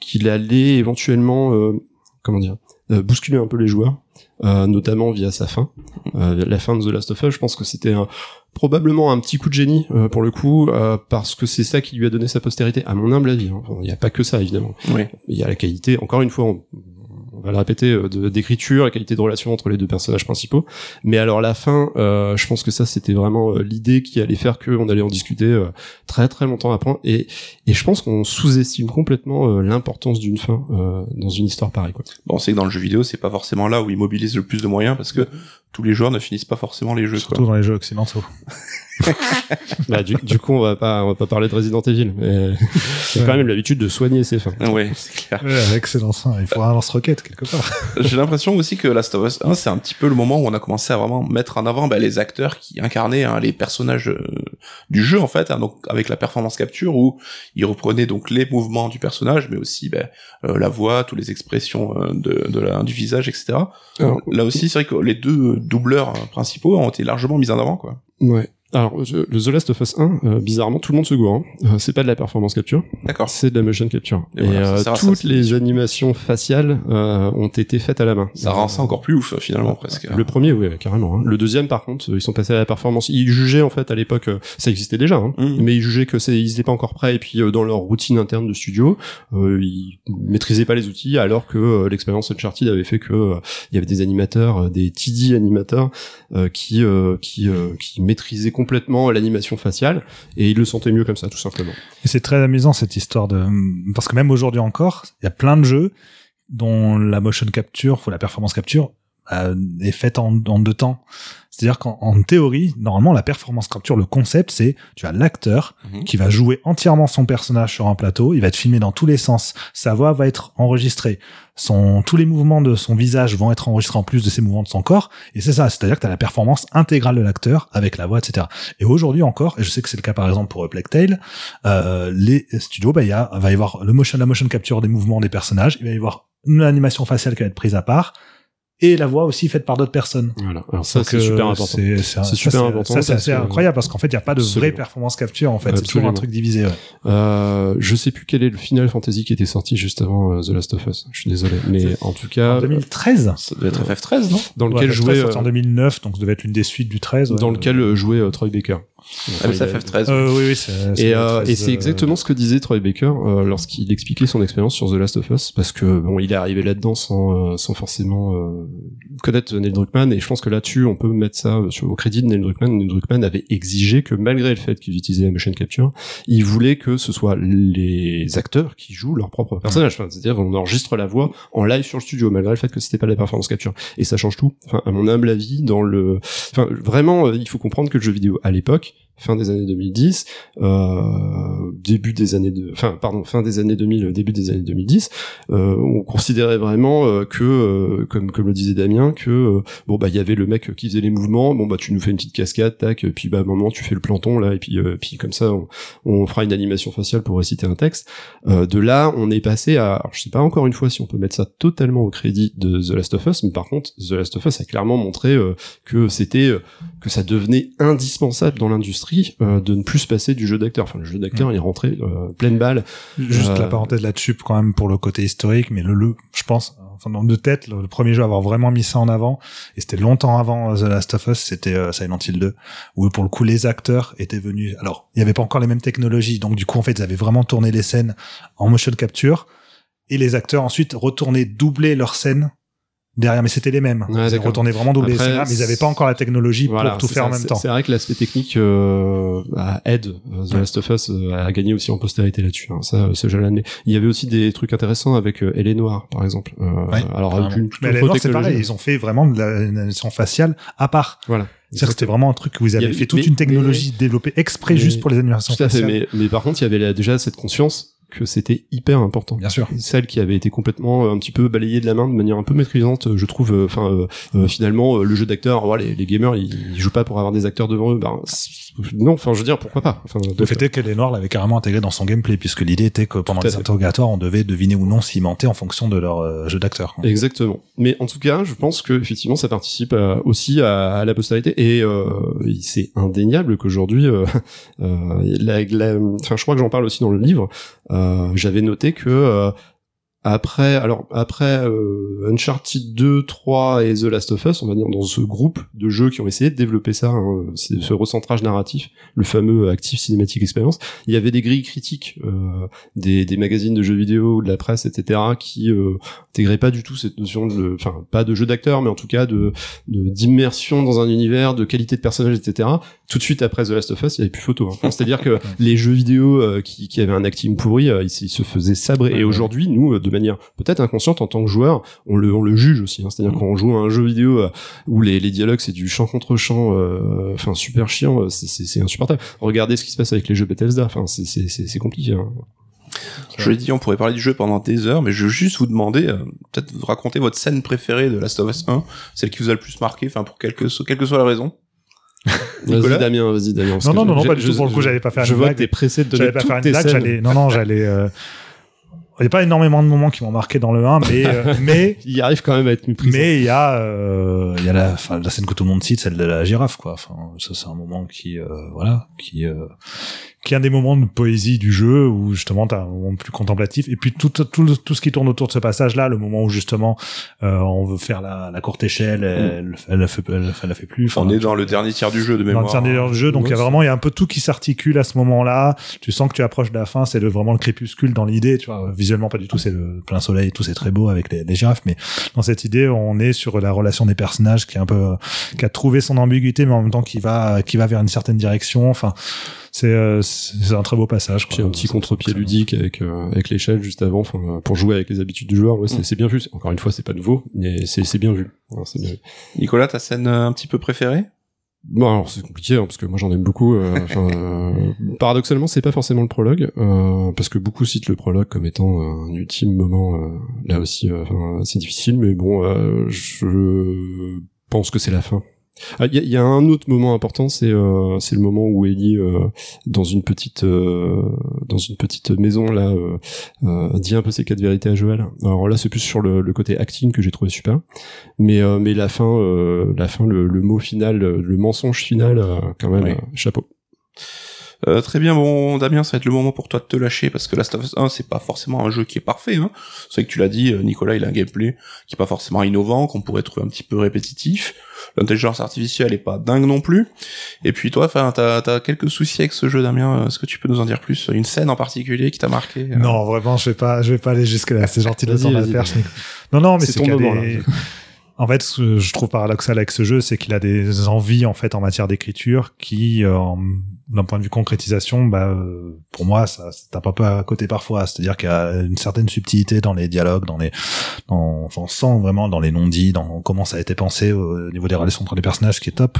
qu'il allait éventuellement, comment dire, bousculer un peu les joueurs, notamment via sa fin, Euh, la fin de The Last of Us. Je pense que c'était un probablement un petit coup de génie euh, pour le coup euh, parce que c'est ça qui lui a donné sa postérité à mon humble avis hein. Il n'y a pas que ça évidemment Oui. il y a la qualité, encore une fois, on va le répéter, euh, de- d'écriture, la qualité de relation entre les deux personnages principaux. Mais alors la fin, euh, je pense que ça c'était vraiment euh, l'idée qui allait faire qu'on allait en discuter euh, très très longtemps après. Et, et je pense qu'on sous-estime complètement euh, l'importance d'une fin euh, dans une histoire pareille. Quoi. Bon, on sait que dans le jeu vidéo, c'est pas forcément là où ils mobilisent le plus de moyens parce que tous les joueurs ne finissent pas forcément les jeux. Surtout Quoi. dans les jeux occidentaux. bah, du, du coup, on va pas on va pas parler de Resident Evil, mais j'ai quand même l'habitude de soigner ces fins. Ah Ouais, c'est clair. Ouais, excellent. Il faut un lance-roquette quelque part. J'ai l'impression aussi que Last of Us 1, c'est un petit peu le moment où on a commencé à vraiment mettre en avant bah, les acteurs qui incarnaient hein, les personnages euh, du jeu en fait, hein, donc avec la performance capture où ils reprenaient donc les mouvements du personnage, mais aussi bah, euh, la voix, toutes les expressions euh, de, de la, du visage, etc. Alors, Là aussi, c'est vrai que les deux doubleurs euh, principaux ont été largement mis en avant, quoi. ouais. Alors, je- le The Last of Us 1, euh, bizarrement, tout le monde se gourre. hein. Euh, c'est pas de la performance capture. D'accord. C'est de la motion capture. Et Et, voilà, ça euh, ça, toutes les animations faciales euh, ont été faites à la main. Ça rend ça encore plus ouf, finalement, presque. Le premier, oui, carrément. hein. Le deuxième, par contre, ils sont passés à la performance. Ils jugeaient en fait à l'époque, euh, ça existait déjà, hein, Mhm. mais ils jugeaient que c'est, ils étaient pas encore prêts. Et puis euh, dans leur routine interne de studio, euh, ils maîtrisaient pas les outils, alors que l'expérience Uncharted avait fait que euh, il y avait des animateurs, des TD animateurs, euh, qui euh, qui qui maîtrisaient complètement l'animation faciale, et ils le sentaient mieux comme ça, tout simplement. Et c'est très amusant cette histoire de parce que même aujourd'hui encore, il y a plein de jeux dont la motion capture ou la performance capture euh, est faite en, en deux temps. C'est-à-dire qu'en en théorie, normalement, la performance capture, le concept, c'est tu as l'acteur Mhm. qui va jouer entièrement son personnage sur un plateau, il va être filmé dans tous les sens, sa voix va être enregistrée, son, tous les mouvements de son visage vont être enregistrés en plus de ses mouvements de son corps, et c'est ça, c'est-à-dire que tu as la performance intégrale de l'acteur avec la voix, etc. Et aujourd'hui encore, et je sais que c'est le cas par exemple pour Plague Tale, euh, les studios, bah, il y a, va y avoir le motion, la motion capture des mouvements des personnages, il va y avoir une animation faciale qui va être prise à part, et la voix aussi faite par d'autres personnes. Voilà. Alors ça, c'est euh, super important. C'est C'est ça, super important Ça, c'est parce assez que- incroyable parce qu'en fait, il n'y a pas de vraie performance capture, en fait. C'est toujours un truc divisé, ouais. Euh, je sais plus quel est le Final Fantasy qui était sorti juste avant euh, The Last of Us. Je suis désolé, mais en tout cas, En 2013. Ça devait être FF13, non? Dans lequel FF13 jouait, en euh, 2009, donc ça devait être une des suites du 13. ouais. dans lequel euh, jouait euh, Troy Baker. Ah, mais c'est Il a- FF13. Euh, oui, oui, c'est. c'est Et, euh, 13, et c'est euh, exactement ce que disait Troy Baker euh, lorsqu'il expliquait son expérience sur The Last of Us, parce que bon, il est arrivé là-dedans sans, euh, sans forcément euh, connaître Neil Druckmann, et je pense que là-dessus, on peut mettre ça sur, au crédit de Neil Druckmann. Neil Druckmann avait exigé que malgré le fait qu'ils utilisaient la motion capture, il voulait que ce soit les acteurs qui jouent leur propre personnage. Enfin, c'est-à-dire, on enregistre la voix en live sur le studio, malgré le fait que c'était pas de la performance capture. Et ça change tout. Enfin, à mon humble avis, dans le, enfin, vraiment, il faut comprendre que le jeu vidéo à l'époque, fin des années 2010, euh, début des années de, enfin pardon, fin des années 2000, début des années 2010, euh, on considérait vraiment euh, que, euh, comme comme le disait Damien, que euh, bon bah il y avait le mec qui faisait les mouvements, bon bah tu nous fais une petite cascade, tac, puis bah à un moment tu fais le planton là, et puis euh, puis comme ça on, on fera une animation faciale pour réciter un texte. Euh, de là, on est passé à, alors, je sais pas encore une fois si on peut mettre ça totalement au crédit de The Last of Us, mais par contre The Last of Us a clairement montré euh, que c'était euh, que ça devenait indispensable dans l'industrie l'industrie euh, de ne plus se passer du jeu d'acteur. Enfin, le jeu d'acteur Mm. est rentré euh, pleine balle. Juste Euh, la parenthèse là-dessus quand même pour le côté historique, mais le, le je pense, enfin dans de tête, le, le premier jeu à avoir vraiment mis ça en avant, et c'était longtemps avant The Last of Us, c'était Silent Hill 2, où pour le coup les acteurs étaient venus. Alors il y avait pas encore les mêmes technologies, donc du coup en fait ils avaient vraiment tourné les scènes en motion capture, et les acteurs ensuite retournaient doubler leurs scènes derrière, mais c'était les mêmes. Ouais, ils retournaient vraiment doubler les Après, mais ils avaient pas encore la technologie Voilà, pour tout c'est faire ça, en même c'est- temps. C'est vrai que l'aspect technique euh, bah, aide euh, The. Last of Us euh, à gagner aussi en postérité là-dessus. Hein. Ça, ça je l'admets. Il y avait aussi des trucs intéressants avec euh, Elle est noire, par exemple. Euh, Ouais, alors avec une mais les autre Noirs, c'est pareil, ils ont fait vraiment de la- une animation faciale à part. Voilà. C'est-à-dire que c'était vraiment un truc où vous avez fait toute mais- une technologie développée exprès mais- juste pour les animations faciales. Mais, mais par contre, il y avait là, déjà cette conscience que c'était hyper important. Bien sûr. celle qui avait été complètement euh, un petit peu balayée de la main de manière un peu maîtrisante euh, je trouve euh, enfin euh, finalement euh, le jeu d'acteur voilà, les, les gamers ils, ils jouent pas pour avoir des acteurs devant eux ben non enfin je veux dire pourquoi pas enfin, Le fait est que l'avaient carrément intégré dans son gameplay, puisque l'idée était que pendant les interrogatoires, on devait deviner ou non s'ils mentaient en fonction de leur euh, jeu d'acteur. Exactement. Mais en tout cas, je pense que effectivement, ça participe à- aussi à, à la postérité et euh, c'est indéniable qu'aujourd'hui, euh, la- la- enfin, je crois que j'en parle aussi dans le livre. euh, J'avais noté que euh, après, alors après euh, Uncharted 2, 3 et The Last of Us, on va dire dans ce groupe de jeux qui ont essayé de développer ça, hein, ce recentrage narratif, le fameux Active Cinematic Experience, il y avait des grilles critiques euh, des, des magazines de jeux vidéo, de la presse, etc., qui euh, intégraient pas du tout cette notion de, enfin pas de jeu d'acteur, mais en tout cas de- d'immersion dans un univers, de qualité de personnage, etc. Tout de suite après The Last of Us, il y avait plus photo. hein. C'est-à-dire que les jeux vidéo euh, qui, qui avaient un acting pourri, euh, ils, ils se faisaient sabrer. Ouais, Et ouais. aujourd'hui, nous, euh, de manière peut-être inconsciente en tant que joueur, on le on le juge aussi. hein. C'est-à-dire quand on joue à un jeu vidéo euh, où les, les dialogues c'est du chant contre chant, euh, enfin super chiant, c'est- insupportable. Regardez ce qui se passe avec les jeux Bethesda, enfin c'est compliqué. hein. Je l'ai dit, on pourrait parler du jeu pendant des heures, mais je veux juste vous demander, euh, peut-être vous raconter votre scène préférée de Last of Us 1, celle qui vous a le plus marqué, enfin pour quelque, quelle que soit la raison. Nicolas Vas-y Damien, vas-y Damien. Non, non, non, non, pas du tout. Pour le coup, j'allais pas faire Je une vois blague. que t'es pressé de donner J'allais pas toutes faire une tes blague, scènes. j'allais, non, non, j'allais, euh, il n'y a pas énormément de moments qui m'ont marqué dans le 1, mais, euh, mais, Il arrive quand même à être méprisant. mais il y a, euh, il y a la, enfin, la scène que tout le monde cite, celle de la girafe, quoi. Enfin, ça, c'est un moment qui, euh, voilà, qui, euh, qui est un des moments de poésie du jeu où justement t'as un moment plus contemplatif. Et puis tout, tout, tout, tout ce qui tourne autour de ce passage là le moment où justement euh, on veut faire la, la courte échelle elle, elle, la fait elle, elle la fait plus on est dans le dernier tiers du jeu de dans mémoire. le dernier du jeu donc il y a vraiment il y a un peu tout qui s'articule à ce moment là tu sens que tu approches de la fin c'est vraiment le crépuscule dans l'idée tu vois. Visuellement pas du tout c'est le plein soleil tout c'est très beau avec les, les girafes mais dans cette idée on est sur la relation des personnages qui est un peu qui a trouvé son ambiguïté mais en même temps qui va qui va vers une certaine direction enfin c'est euh, c'est un très beau passage quoi. Puis un petit contre-pied ludique avec euh, avec l'échelle juste avant, enfin euh, pour jouer avec les habitudes du joueur. Ouais, c'est Mm. bien vu. Encore une fois, c'est pas nouveau, mais c'est c'est bien vu. Ouais, c'est bien vu. Nicolas, ta scène un petit peu préférée? Bon, alors c'est compliqué hein, parce que moi j'en aime beaucoup. euh, enfin, euh, paradoxalement, c'est pas forcément le prologue euh, parce que beaucoup citent le prologue comme étant un ultime moment. euh, là aussi, euh, enfin, c'est difficile, mais bon, euh, je pense que c'est la fin. Ah, Il y, a- il y a un autre moment important, c'est euh, c'est le moment où Ellie, euh, dans une petite euh, dans une petite maison là, euh, euh, dit un peu ses quatre vérités à Joël. Alors là, c'est plus sur le, le côté acting que j'ai trouvé super, mais euh, mais la fin, euh, la fin, le, le mot final, le mensonge final, euh, quand même, euh, chapeau. Euh, très bien, bon Damien, ça va être le moment pour toi de te lâcher parce que Last of Us 1 c'est pas forcément un jeu qui est parfait. Hein. C'est vrai que tu l'as dit, euh, Nicolas, il a un gameplay qui est pas forcément innovant, qu'on pourrait trouver un petit peu répétitif. L'intelligence artificielle est pas dingue non plus. Et puis toi, enfin, t'as as quelques soucis avec ce jeu, Damien. Est-ce que tu peux nous en dire plus? Une scène en particulier qui t'a marqué euh? Non, vraiment, je vais pas, je vais pas aller jusque là. C'est gentil de perche. Nico. Non, non, mais C'est qu'il y a des-. En fait, ce que je trouve paradoxal avec ce jeu, c'est qu'il a des envies en fait en matière d'écriture qui, euh, d'un point de vue concrétisation, bah, euh, pour moi, ça ça tape un peu à côté parfois. C'est-à-dire qu'il y a une certaine subtilité dans les dialogues, dans les, dans, on vraiment dans les non-dits, dans comment ça a été pensé au niveau des relations entre les personnages, qui est top.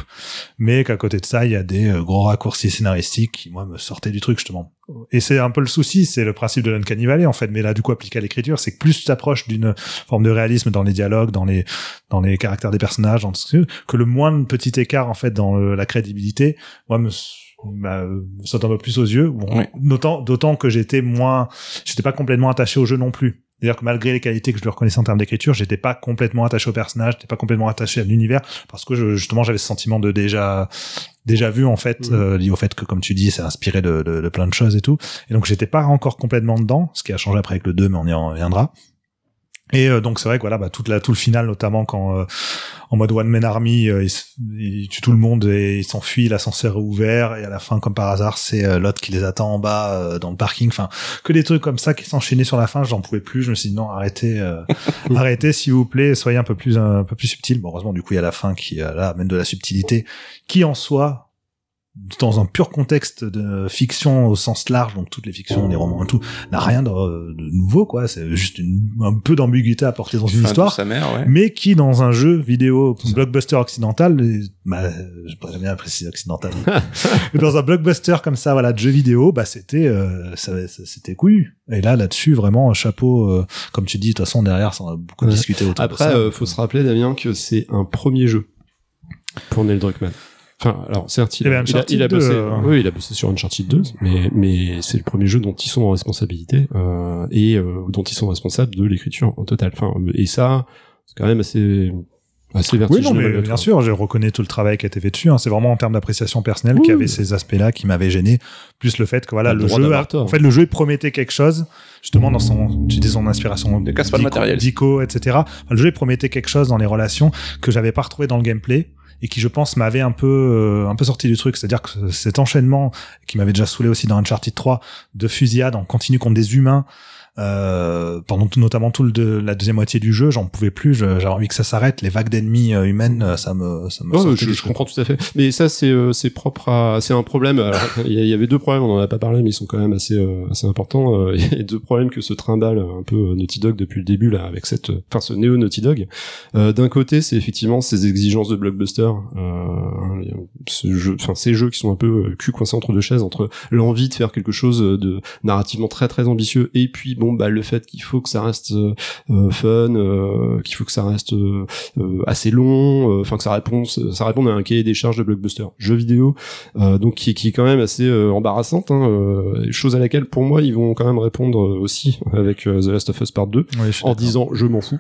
Mais qu'à côté de ça, il y a des euh, gros raccourcis scénaristiques qui, moi, me sortaient du truc justement. Et c'est un peu le souci, c'est le principe de l'Uncanny Valley en fait, mais là du coup appliqué à l'écriture, c'est que plus tu t'approches d'une forme de réalisme dans les dialogues, dans les dans les caractères des personnages, dans ce que, le moindre petit écart en fait dans le- la crédibilité, moi me bah, me saute un peu plus aux yeux. Bon, Oui. d'autant d'autant que j'étais moins, j'étais pas complètement attaché au jeu non plus. C'est-à-dire que malgré les qualités que je lui reconnaissais en termes d'écriture, j'étais pas complètement attaché au personnage, j'étais pas complètement attaché à l'univers parce que je- justement j'avais ce sentiment de déjà déjà vu en fait Mhm. euh, lié au fait que comme tu dis c'est inspiré de, de, de plein de choses et tout et donc j'étais pas encore complètement dedans ce qui a changé après avec le 2 mais on y en reviendra et euh, donc c'est vrai que voilà bah, toute la tout le final notamment quand euh, en mode one man army euh, il, tue tout le monde et il s'enfuit l'ascenseur est ouvert et à la fin comme par hasard c'est euh, l'autre qui les attend en bas euh, dans le parking. Enfin que des trucs comme ça qui s'enchaînaient sur la fin j'en pouvais plus. Je me suis dit non arrêtez euh, arrêtez s'il vous plaît soyez un peu plus un peu plus subtil. Bon heureusement du coup il y a la fin qui là amène de la subtilité qui en soi dans un pur contexte de fiction au sens large, donc toutes les fictions, les romans et tout, n'a rien de, de nouveau, quoi. C'est juste une, un peu d'ambiguïté apportée dans une Fin de histoire sa mère, ouais. mais qui dans un jeu vidéo blockbuster occidental, bah, je pourrais bien préciser occidental, mais dans un blockbuster comme ça, voilà, de jeu vidéo, bah c'était, euh, c'était couillu. Et là, là-dessus, vraiment, un chapeau, euh, comme tu dis, de toute façon derrière, ça on a beaucoup Ouais. discuté autour de Après, ça. euh, faut se rappeler, Damien, que c'est un premier jeu pour Neil Druckmann. Enfin, alors certes, il, Eh ben, a, il, a, il a bossé, 2, euh. oui, il a bossé sur Uncharted 2, mais mais c'est le premier jeu dont ils sont en responsabilité euh, et euh, dont ils sont responsables de l'écriture au total. Enfin, et ça, c'est quand même assez assez Oui, vertigineux. non, mais bien sûr, je reconnais tout le travail qui a été fait dessus. hein. C'est vraiment en termes d'appréciation personnelle qu'il y Oui. avait ces aspects-là qui m'avaient gêné, plus le fait que voilà, le jeu, a- tort. en fait, le jeu promettait quelque chose, justement dans son, tu dis son inspiration, Ne casse pas le matériel. d'Ico, etc. Le jeu promettait quelque chose dans les relations que j'avais pas retrouvé dans le gameplay et qui je pense m'avait un peu euh, un peu sorti du truc. C'est-à-dire que cet enchaînement qui m'avait déjà saoulé aussi dans Uncharted 3 de fusillade en continu contre des humains euh, pendant tout, notamment tout le de, la deuxième moitié du jeu j'en pouvais plus j'avais envie que ça s'arrête les vagues d'ennemis euh, humaines euh, ça me ça me sortait je, je comprends tout à fait. Mais ça, c'est euh, c'est propre à, c'est un problème. Il y, avait deux problèmes, on en a pas parlé, mais ils sont quand même assez euh, assez importants. Euh, Il y a deux problèmes que se trimballe un peu Naughty Dog depuis le début là, avec cette, enfin ce néo Naughty Dog. Euh, D'un côté, c'est effectivement ces exigences de blockbuster, euh, ce jeu, enfin ces jeux qui sont un peu cul coincé entre deux chaises, entre l'envie de faire quelque chose de narrativement très très ambitieux et puis bon bah le fait qu'il faut que ça reste euh, euh, fun, euh, qu'il faut que ça reste euh, euh, assez long, euh, enfin que ça réponde, ça réponde à un cahier des charges de blockbuster, jeu vidéo, euh, donc qui, qui est quand même assez euh, embarrassante, hein, euh, chose à laquelle pour moi ils vont quand même répondre aussi avec euh, The Last of Us Part 2 Oui, je suis en disant je m'en fous.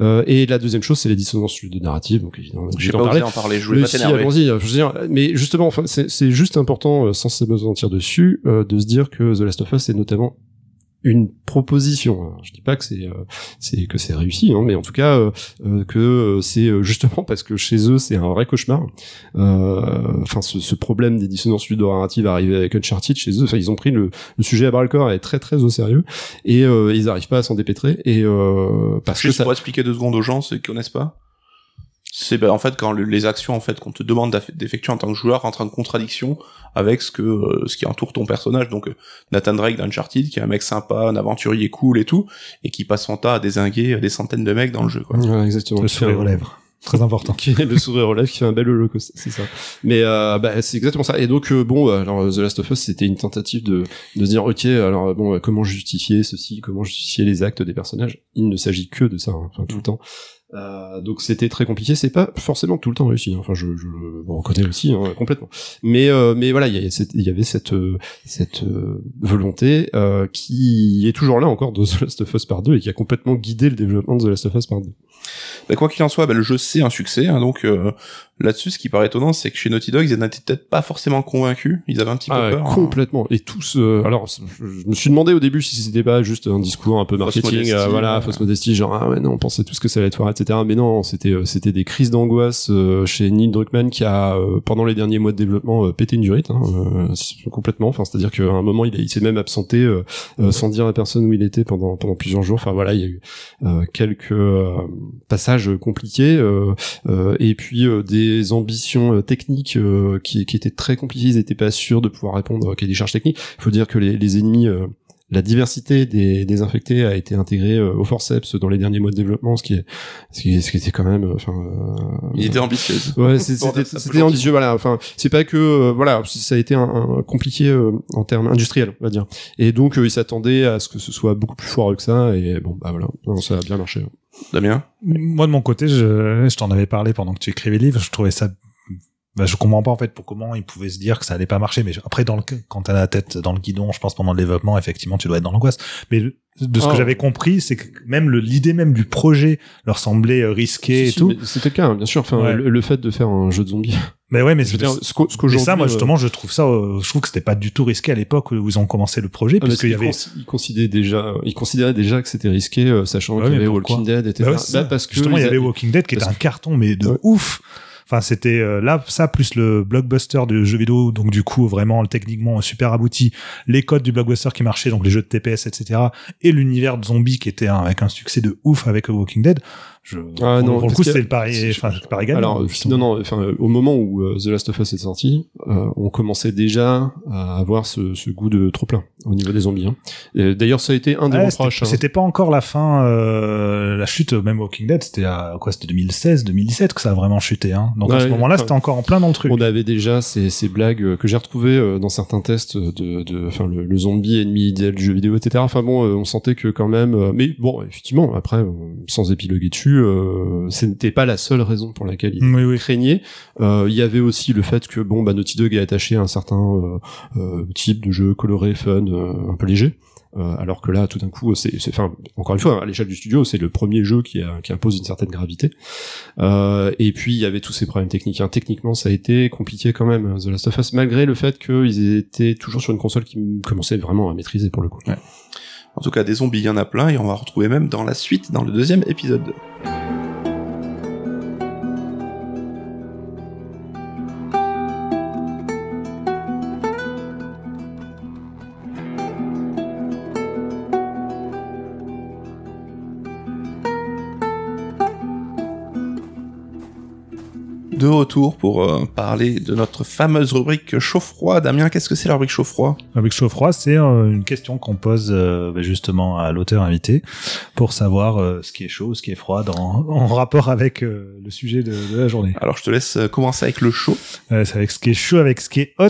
Euh, et la deuxième chose c'est les dissonances de narrative, donc évidemment J'ai pas en parler. en parler, je voulais Mais pas si, allons-y. Je veux dire, mais justement, enfin, c'est c'est juste important, euh, sans se mentir dessus, euh, de se dire que The Last of Us est notamment une proposition. Je dis pas que c'est euh, c'est que c'est réussi, hein, mais en tout cas euh, euh, que euh, c'est justement parce que chez eux c'est un vrai cauchemar. Euh, Enfin, ce, ce problème des dissonances ludonarratives arrivé avec Uncharted chez eux, enfin, ils ont pris le, le sujet à bras le corps et très très au sérieux et euh, ils arrivent pas à s'en dépêtrer et euh, parce que ça. pour expliquer deux secondes aux gens, ceux qui connaissent pas. C'est ben, en fait quand le- les actions en fait qu'on te demande d'effectuer en tant que joueur rentrent en contradiction avec ce que euh, ce qui entoure ton personnage. Donc euh, Nathan Drake d'Uncharted, qui est un mec sympa, un aventurier cool et tout, et qui passe son temps à désinguer des centaines de mecs dans le jeu. Quoi. Ouais, exactement. le sourire aux lèvres très important qui est le sourire aux lèvres qui fait un bel holocauste, c'est ça. Mais euh, bah, c'est exactement ça. Et donc euh, bon, euh, alors The Last of Us, c'était une tentative de de se dire ok, alors bon, euh, comment justifier ceci, comment justifier les actes des personnages? Il ne s'agit que de ça, hein, enfin tout le temps. Euh, donc c'était très compliqué. C'est pas forcément tout le temps réussi. hein. Enfin, je, je bon, on reconnais aussi hein, complètement. Mais euh, mais voilà, il y, avait cette euh, cette euh, volonté euh, qui est toujours là encore de The Last of Us Part 2 et qui a complètement guidé le développement de The Last of Us Part 2. Ben, quoi qu'il en soit, ben, le jeu c'est un succès. hein, donc là-dessus, ce qui paraît étonnant, c'est que chez Naughty Dog, ils n'étaient peut-être pas forcément convaincus. Ils avaient un petit peu Ah, peur. hein. complètement. Et tous. euh, alors, je, me suis demandé au début si c'était pas juste un discours un peu marketing, euh, voilà, fausse modestie, genre ah ouais non, on pensait tout ce que ça allait être etc. Mais non, c'était euh, c'était des crises d'angoisse euh, chez Neil Druckmann qui a euh, pendant les derniers mois de développement euh, pété une durite, hein, euh, complètement. Enfin, c'est-à-dire qu'à un moment il, il s'est même absenté sans dire à personne où il était pendant pendant plusieurs jours. Enfin voilà, il y a eu euh, quelques euh, passages compliqués euh, euh, et puis euh, des ambitions euh, techniques euh, qui, étaient très compliquées. Ils n'étaient pas sûrs de pouvoir répondre à des charges techniques. Il faut dire que les, ennemis, euh, la diversité des, des infectés a été intégrée euh, au forceps dans les derniers mois de développement, ce qui est, ce qui, ce qui était quand même, euh, enfin, euh, Il était ambitieuse. Ouais, c'était ambitieux, voilà. Enfin, c'est pas que, euh, voilà, ça a été un, un compliqué euh, en termes industriels, on va dire. Et donc, euh, ils s'attendaient à ce que ce soit beaucoup plus foireux que ça. Et bon, bah voilà, Non, ça a bien marché. Damien? Moi, de mon côté, je, je t'en avais parlé pendant que tu écrivais le livre. Je trouvais ça. Bah, je comprends pas en fait pour comment ils pouvaient se dire que ça allait pas marcher. Mais après, dans le, quand t'as la tête dans le guidon, je pense pendant le développement, effectivement, tu dois être dans l'angoisse. Mais de ce Oh. que j'avais compris, c'est que même l'idée même du projet leur semblait euh, risquée Si, et si, tout. C'était le cas, hein, bien sûr. Enfin, Ouais. le, le fait de faire un jeu de zombies. Mais ouais, mais Je veux c'est dire, ce mais ça, moi euh, justement, je trouve ça, euh, je trouve que c'était pas du tout risqué à l'époque où ils ont commencé le projet, Ah, puisqu'il y ils avait. cons- ils considéraient déjà, ils considéraient déjà que c'était risqué, sachant Ouais, qu'il y avait Walking Dead, etc. Bah ouais, ça. parce que justement, il y avait Walking Dead qui était parce un carton, mais de ouf. Enfin, c'était euh, là, ça plus le blockbuster de jeux vidéo, donc du coup vraiment techniquement super abouti, les codes du blockbuster qui marchaient, donc les jeux de TPS, etc., et l'univers de zombies qui était avec un succès de ouf avec Walking Dead. Je, Ah, non, pour le coup, c'était le pari, enfin, pari gagnant, Alors, euh, justement. non, non, enfin, euh, au moment où euh, The Last of Us est sorti, euh, on commençait déjà à avoir ce, ce goût de trop plein au niveau des zombies. Hein. D'ailleurs, ça a été un des reproches. c'était hein. pas encore la fin, euh, la chute, même Walking Dead, c'était à quoi C'était 2016, 2017 que ça a vraiment chuté. Hein. Donc à ce moment-là, c'était encore en plein dans le truc. On avait déjà ces, ces blagues euh, que j'ai retrouvées euh, dans certains tests de, de, enfin le, le zombie ennemi idéal du jeu vidéo, etc. Enfin bon, euh, on sentait que quand même, euh, mais bon, effectivement, après, euh, sans épiloguer dessus, euh, ce n'était pas la seule raison pour laquelle il Oui, oui. craignait. Euh, Il y avait aussi le fait que bon, bah Naughty Dog est attaché à un certain euh, type de jeu coloré, fun, un peu léger. Alors que là, tout d'un coup, c'est, enfin, encore une fois, à l'échelle du studio, c'est le premier jeu qui, a- qui impose une certaine gravité. Et puis, il y avait tous ces problèmes techniques. hein. Techniquement, ça a été compliqué quand même, The Last of Us, malgré le fait qu'ils étaient toujours sur une console qui commençait vraiment à maîtriser pour le coup. En tout cas, des zombies, il y en a plein, et on va retrouver même dans la suite, dans le deuxième épisode. De retour pour euh, parler de notre fameuse rubrique chaud-froid. Damien, qu'est-ce que c'est la rubrique chaud-froid? Avec chaud-froid, c'est euh, une question qu'on pose euh, bah, justement à l'auteur invité pour savoir euh, ce qui est chaud, ce qui est froid dans, en rapport avec euh, le sujet de, de la journée. Alors, je te laisse commencer avec le chaud. Euh, c'est avec ce qui est chaud, avec ce qui est hot.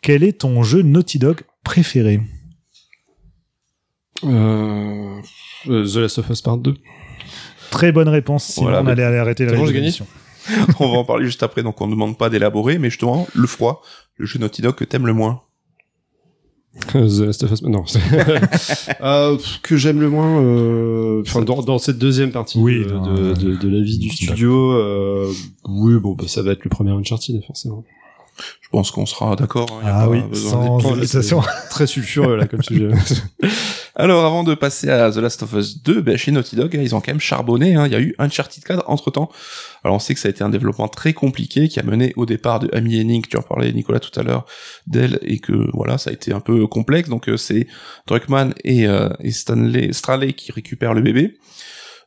Quel est ton jeu Naughty Dog préféré? The Last of Us Part 2. Très bonne réponse. Sinon, Voilà, on allait arrêter la C'est on va en parler juste après, donc on ne demande pas d'élaborer, mais justement, le froid, le jeu Naughty Dog que t'aimes le moins. The Last of Us, non. euh, que j'aime le moins, euh, dans, dans cette deuxième partie Oui, de, dans- de, de, de la vie du studio, euh, oui, bon, bah, ça va être le premier Uncharted, forcément. Je pense qu'on sera d'accord. hein, Ah pas oui, sans hésitation. Très sulfureux, là, comme sujet. Alors, avant de passer à The Last of Us 2, ben, chez Naughty Dog, ils ont quand même charbonné. hein. Il y a eu Uncharted 4 entre temps. Alors, on sait que ça a été un développement très compliqué qui a mené au départ de Amy Hennig, tu en parlais Nicolas tout à l'heure, d'elle, et que voilà, ça a été un peu complexe. Donc, euh, c'est Druckmann et, euh, et Stanley, Straley qui récupèrent le bébé.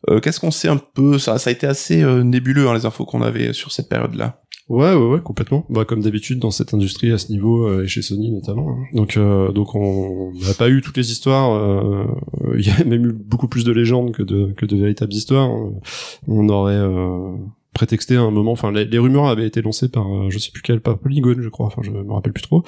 Euh, Qu'est-ce qu'on sait un peu? Ça, a été assez nébuleux, hein, les infos qu'on avait sur cette période-là. Ouais, ouais, ouais, complètement. Bah, comme d'habitude dans cette industrie à ce niveau euh, et chez Sony notamment. hein. Donc, euh, donc on n'a pas eu toutes les histoires. euh, Il y a même eu beaucoup plus de légendes que de que de véritables histoires. hein. On aurait euh, prétexté à un moment. Enfin, les, les rumeurs avaient été lancées par euh, je sais plus quel, par Polygon, je crois. Enfin, je me rappelle plus trop.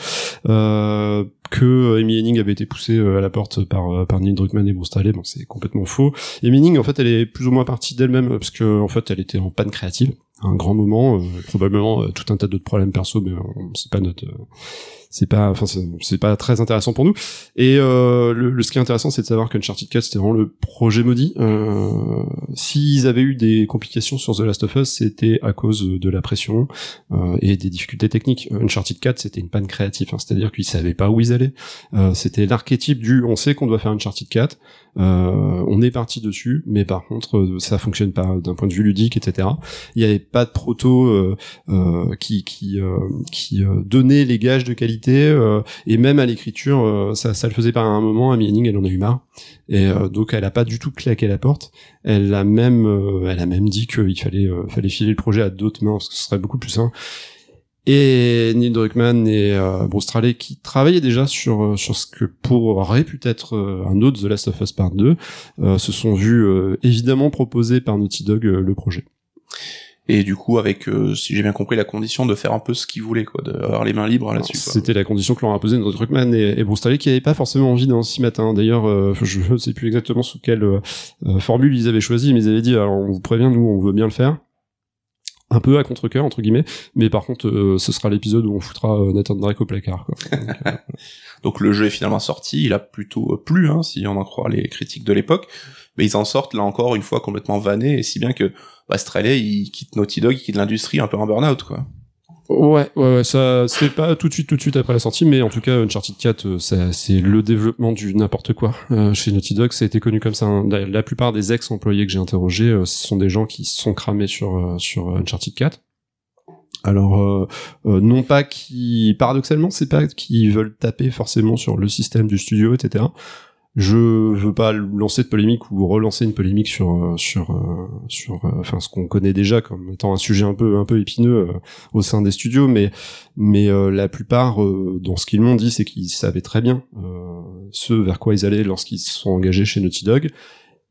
Que Amy Hennig avait été poussée à la porte par par Neil Druckmann et Bruce Straley. Bon, c'est complètement faux. Amy Hennig, en fait, elle est plus ou moins partie d'elle-même parce que en fait, elle était en panne créative un grand moment, euh, probablement euh, tout un tas d'autres problèmes perso, mais euh, c'est pas notre, c'est pas, enfin c'est- pas très intéressant pour nous. Et euh, le, le- ce qui est intéressant, c'est de savoir qu'Uncharted 4 c'était vraiment le projet maudit. Euh, S'ils avaient eu des complications sur The Last of Us, c'était à cause de la pression euh, et des difficultés techniques. Uncharted 4 c'était une panne créative, hein, c'est-à-dire qu'ils savaient pas où ils allaient. Euh, c'était l'archétype du, on sait qu'on doit faire Uncharted 4. Euh, on est parti dessus, mais par contre, ça fonctionne pas d'un point de vue ludique, etc. Il y avait pas de proto euh, qui qui qui donnait les gages de qualité euh, et même à l'écriture, euh, ça le faisait pas à un moment. Amy Hennig, elle en a eu marre et euh, donc elle a pas du tout claqué la porte. Elle a même elle a même dit qu'il fallait fallait filer le projet à d'autres mains parce que ce serait beaucoup plus simple. Et Neil Druckmann et euh, Bruce Straley qui travaillaient déjà sur sur ce que pourrait peut-être un autre The Last of Us Part 2 euh, se sont vus évidemment proposer par Naughty Dog le projet. Et du coup, avec, euh, si j'ai bien compris, la condition de faire un peu ce qu'ils voulaient, quoi, d'avoir les mains libres là-dessus. C'était la condition que leur a imposé notre Druckmann et, et Bruce qui n'avaient pas forcément envie s'y mettre. hein. D'ailleurs, euh, je ne sais plus exactement sous quelle euh, euh, formule ils avaient choisi, mais ils avaient dit alors on vous prévient, nous on veut bien le faire. un peu à contre-cœur entre guillemets mais par contre euh, ce sera l'épisode où on foutra euh, Nathan Drake au placard quoi. Donc, euh, Donc le jeu est finalement sorti, il a plutôt euh, plu, hein, si on en croit les critiques de l'époque, mais ils en sortent là encore une fois complètement vannés, et si bien que Streley, il quitte Naughty Dog, il quitte l'industrie un peu en burn-out, quoi. Ouais, ouais, ouais, ça c'est pas tout de suite, tout de suite après la sortie, mais en tout cas, Uncharted 4, euh, c'est le développement du n'importe quoi. Euh, chez Naughty Dog, ça a été connu comme ça. hein. La, plupart des ex-employés que j'ai interrogés, euh, ce sont des gens qui se sont cramés sur sur Uncharted 4. Alors, non pas qui, paradoxalement, c'est pas qu'ils veulent taper forcément sur le système du studio, etc. Je veux pas lancer de polémique ou relancer une polémique sur euh, sur euh, sur euh, enfin ce qu'on connaît déjà comme étant un sujet un peu un peu épineux au sein des studios mais mais la plupart dans ce qu'ils m'ont dit c'est qu'ils savaient très bien ce vers quoi ils allaient lorsqu'ils se sont engagés chez Naughty Dog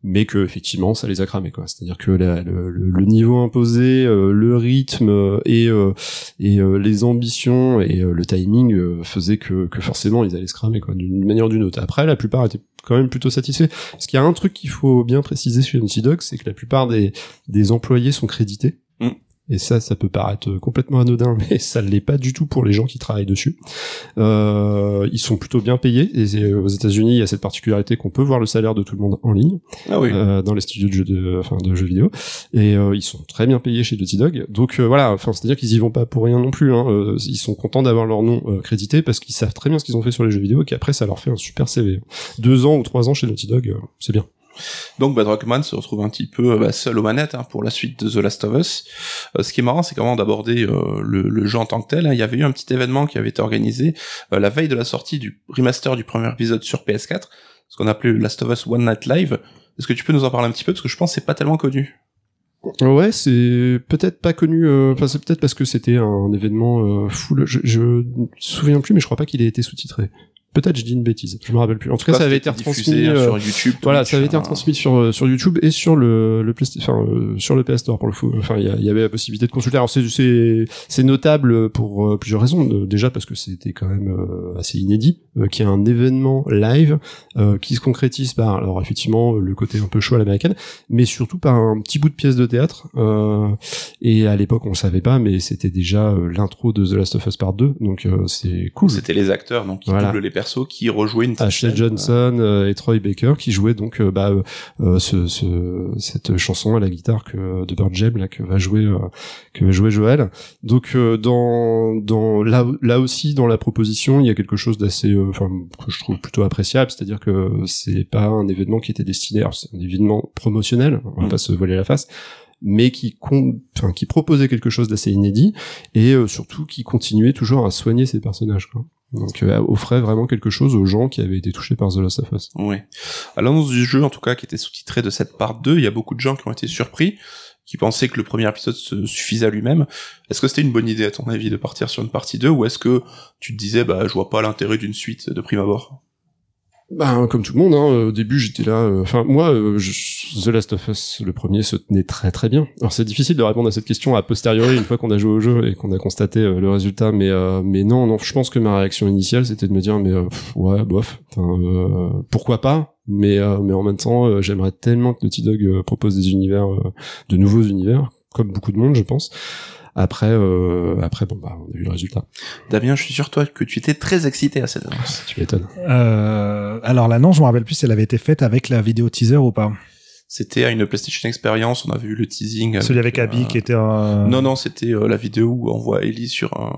mais que effectivement ça les a cramés quoi. C'est à dire que la- le, le- niveau imposé euh, le rythme euh, et euh, et les ambitions et le timing faisaient que, que forcément ils allaient se cramer quoi d'une manière ou d'une autre. Après la plupart étaient quand même plutôt satisfaits parce qu'il y a un truc qu'il faut bien préciser chez Naughty Dog c'est que la plupart des des employés sont crédités. Et ça, ça peut paraître complètement anodin, mais ça ne l'est pas du tout pour les gens qui travaillent dessus. Euh, ils sont plutôt bien payés. Et c'est- aux États-Unis, il y a cette particularité qu'on peut voir le salaire de tout le monde en ligne Ah oui. euh, dans les studios de jeux, de, enfin, de jeux vidéo. Et euh, ils sont très bien payés chez Naughty Dog. Donc euh, voilà, enfin, c'est-à-dire qu'ils y vont pas pour rien non plus. Hein. Euh, ils sont contents d'avoir leur nom euh, crédité parce qu'ils savent très bien ce qu'ils ont fait sur les jeux vidéo et qu'après ça leur fait un super CV. Deux ans ou trois ans chez Naughty Dog, euh, c'est bien. Donc Bad Rockman se retrouve un petit peu bah, seul aux manettes hein, pour la suite de The Last of Us. Euh, ce qui est marrant, c'est qu'avant d'aborder euh, le, jeu en tant que tel, hein, il y avait eu un petit événement qui avait été organisé euh, la veille de la sortie du remaster du premier épisode sur PS4, ce qu'on appelait Last of Us One Night Live. Est-ce que tu peux nous en parler un petit peu? Parce que je pense que c'est pas tellement connu. Ouais, c'est peut-être pas connu. Enfin, c'est peut-être parce que c'était un événement euh, full. Je, je me souviens plus, mais je crois pas qu'il ait été sous-titré. Peut-être je dis une bêtise. Je me rappelle plus. En tout cas, ça avait été diffusé retransmis. hein, euh, sur YouTube. Voilà, ça avait été hein. retransmis sur euh, sur YouTube et sur le le enfin euh, sur le PS Store pour le coup. Enfin, il y, avait la possibilité de consulter. Alors c'est c'est c'est notable pour euh, plusieurs raisons. Euh, Déjà parce que c'était quand même euh, assez inédit, euh, qu'il y a un événement live euh, qui se concrétise par alors effectivement le côté un peu chaud à l'américaine, mais surtout par un petit bout de pièce de théâtre. Euh, et à l'époque on le savait pas, mais c'était déjà euh, l'intro de The Last of Us Part 2, donc euh, c'est cool. C'était les acteurs donc qui Voilà. doublent les qui rejouaient une Ashley Johnson euh, et Troy Baker qui jouaient donc euh, bah, euh, ce, ce- cette chanson à la guitare que de Bird Jam là que va jouer euh, que va jouer Joël. Donc euh, dans dans là là aussi dans la proposition il y a quelque chose d'assez enfin que je trouve plutôt appréciable, c'est-à-dire que c'est pas un événement qui était destiné alors c'est un événement promotionnel, on va Mm. pas se voiler la face mais qui enfin qui proposait quelque chose d'assez inédit et euh, surtout qui continuait toujours à soigner ses personnages quoi. Donc euh, offrait vraiment quelque chose aux gens qui avaient été touchés par The Last of Us. Ouais. À l'annonce du jeu, en tout cas, qui était sous-titré de cette part 2, il y a beaucoup de gens qui ont été surpris, qui pensaient que le premier épisode se suffisait à lui-même. Est-ce que c'était une bonne idée, à ton avis, de partir sur une partie 2, ou est-ce que tu te disais, bah, je vois pas l'intérêt d'une suite de prime abord? Ben, comme tout le monde, hein, au début j'étais là. euh, Enfin, moi, euh, The Last of Us, le premier, se tenait très très bien. Alors c'est difficile de répondre à cette question a posteriori une fois qu'on a joué au jeu et qu'on a constaté euh, le résultat, mais euh, mais non, non, je pense que ma réaction initiale c'était de me dire mais euh, pff, ouais, bof, euh, pourquoi pas Mais euh, mais en même temps, euh, j'aimerais tellement que Naughty Dog euh, propose des univers, euh, de nouveaux univers, comme beaucoup de monde, je pense. Après, euh, après, bon bah, on a vu le résultat. Damien, je suis sûr, toi, que tu étais très excité à cette annonce. Tu m'étonnes. Euh, alors l'annonce, je me rappelle plus si elle avait été faite avec la vidéo teaser ou pas. C'était à une PlayStation Experience, on avait vu le teasing. Celui avec Abby euh, qui était un... Non, non, c'était euh, la vidéo où on voit Ellie sur un,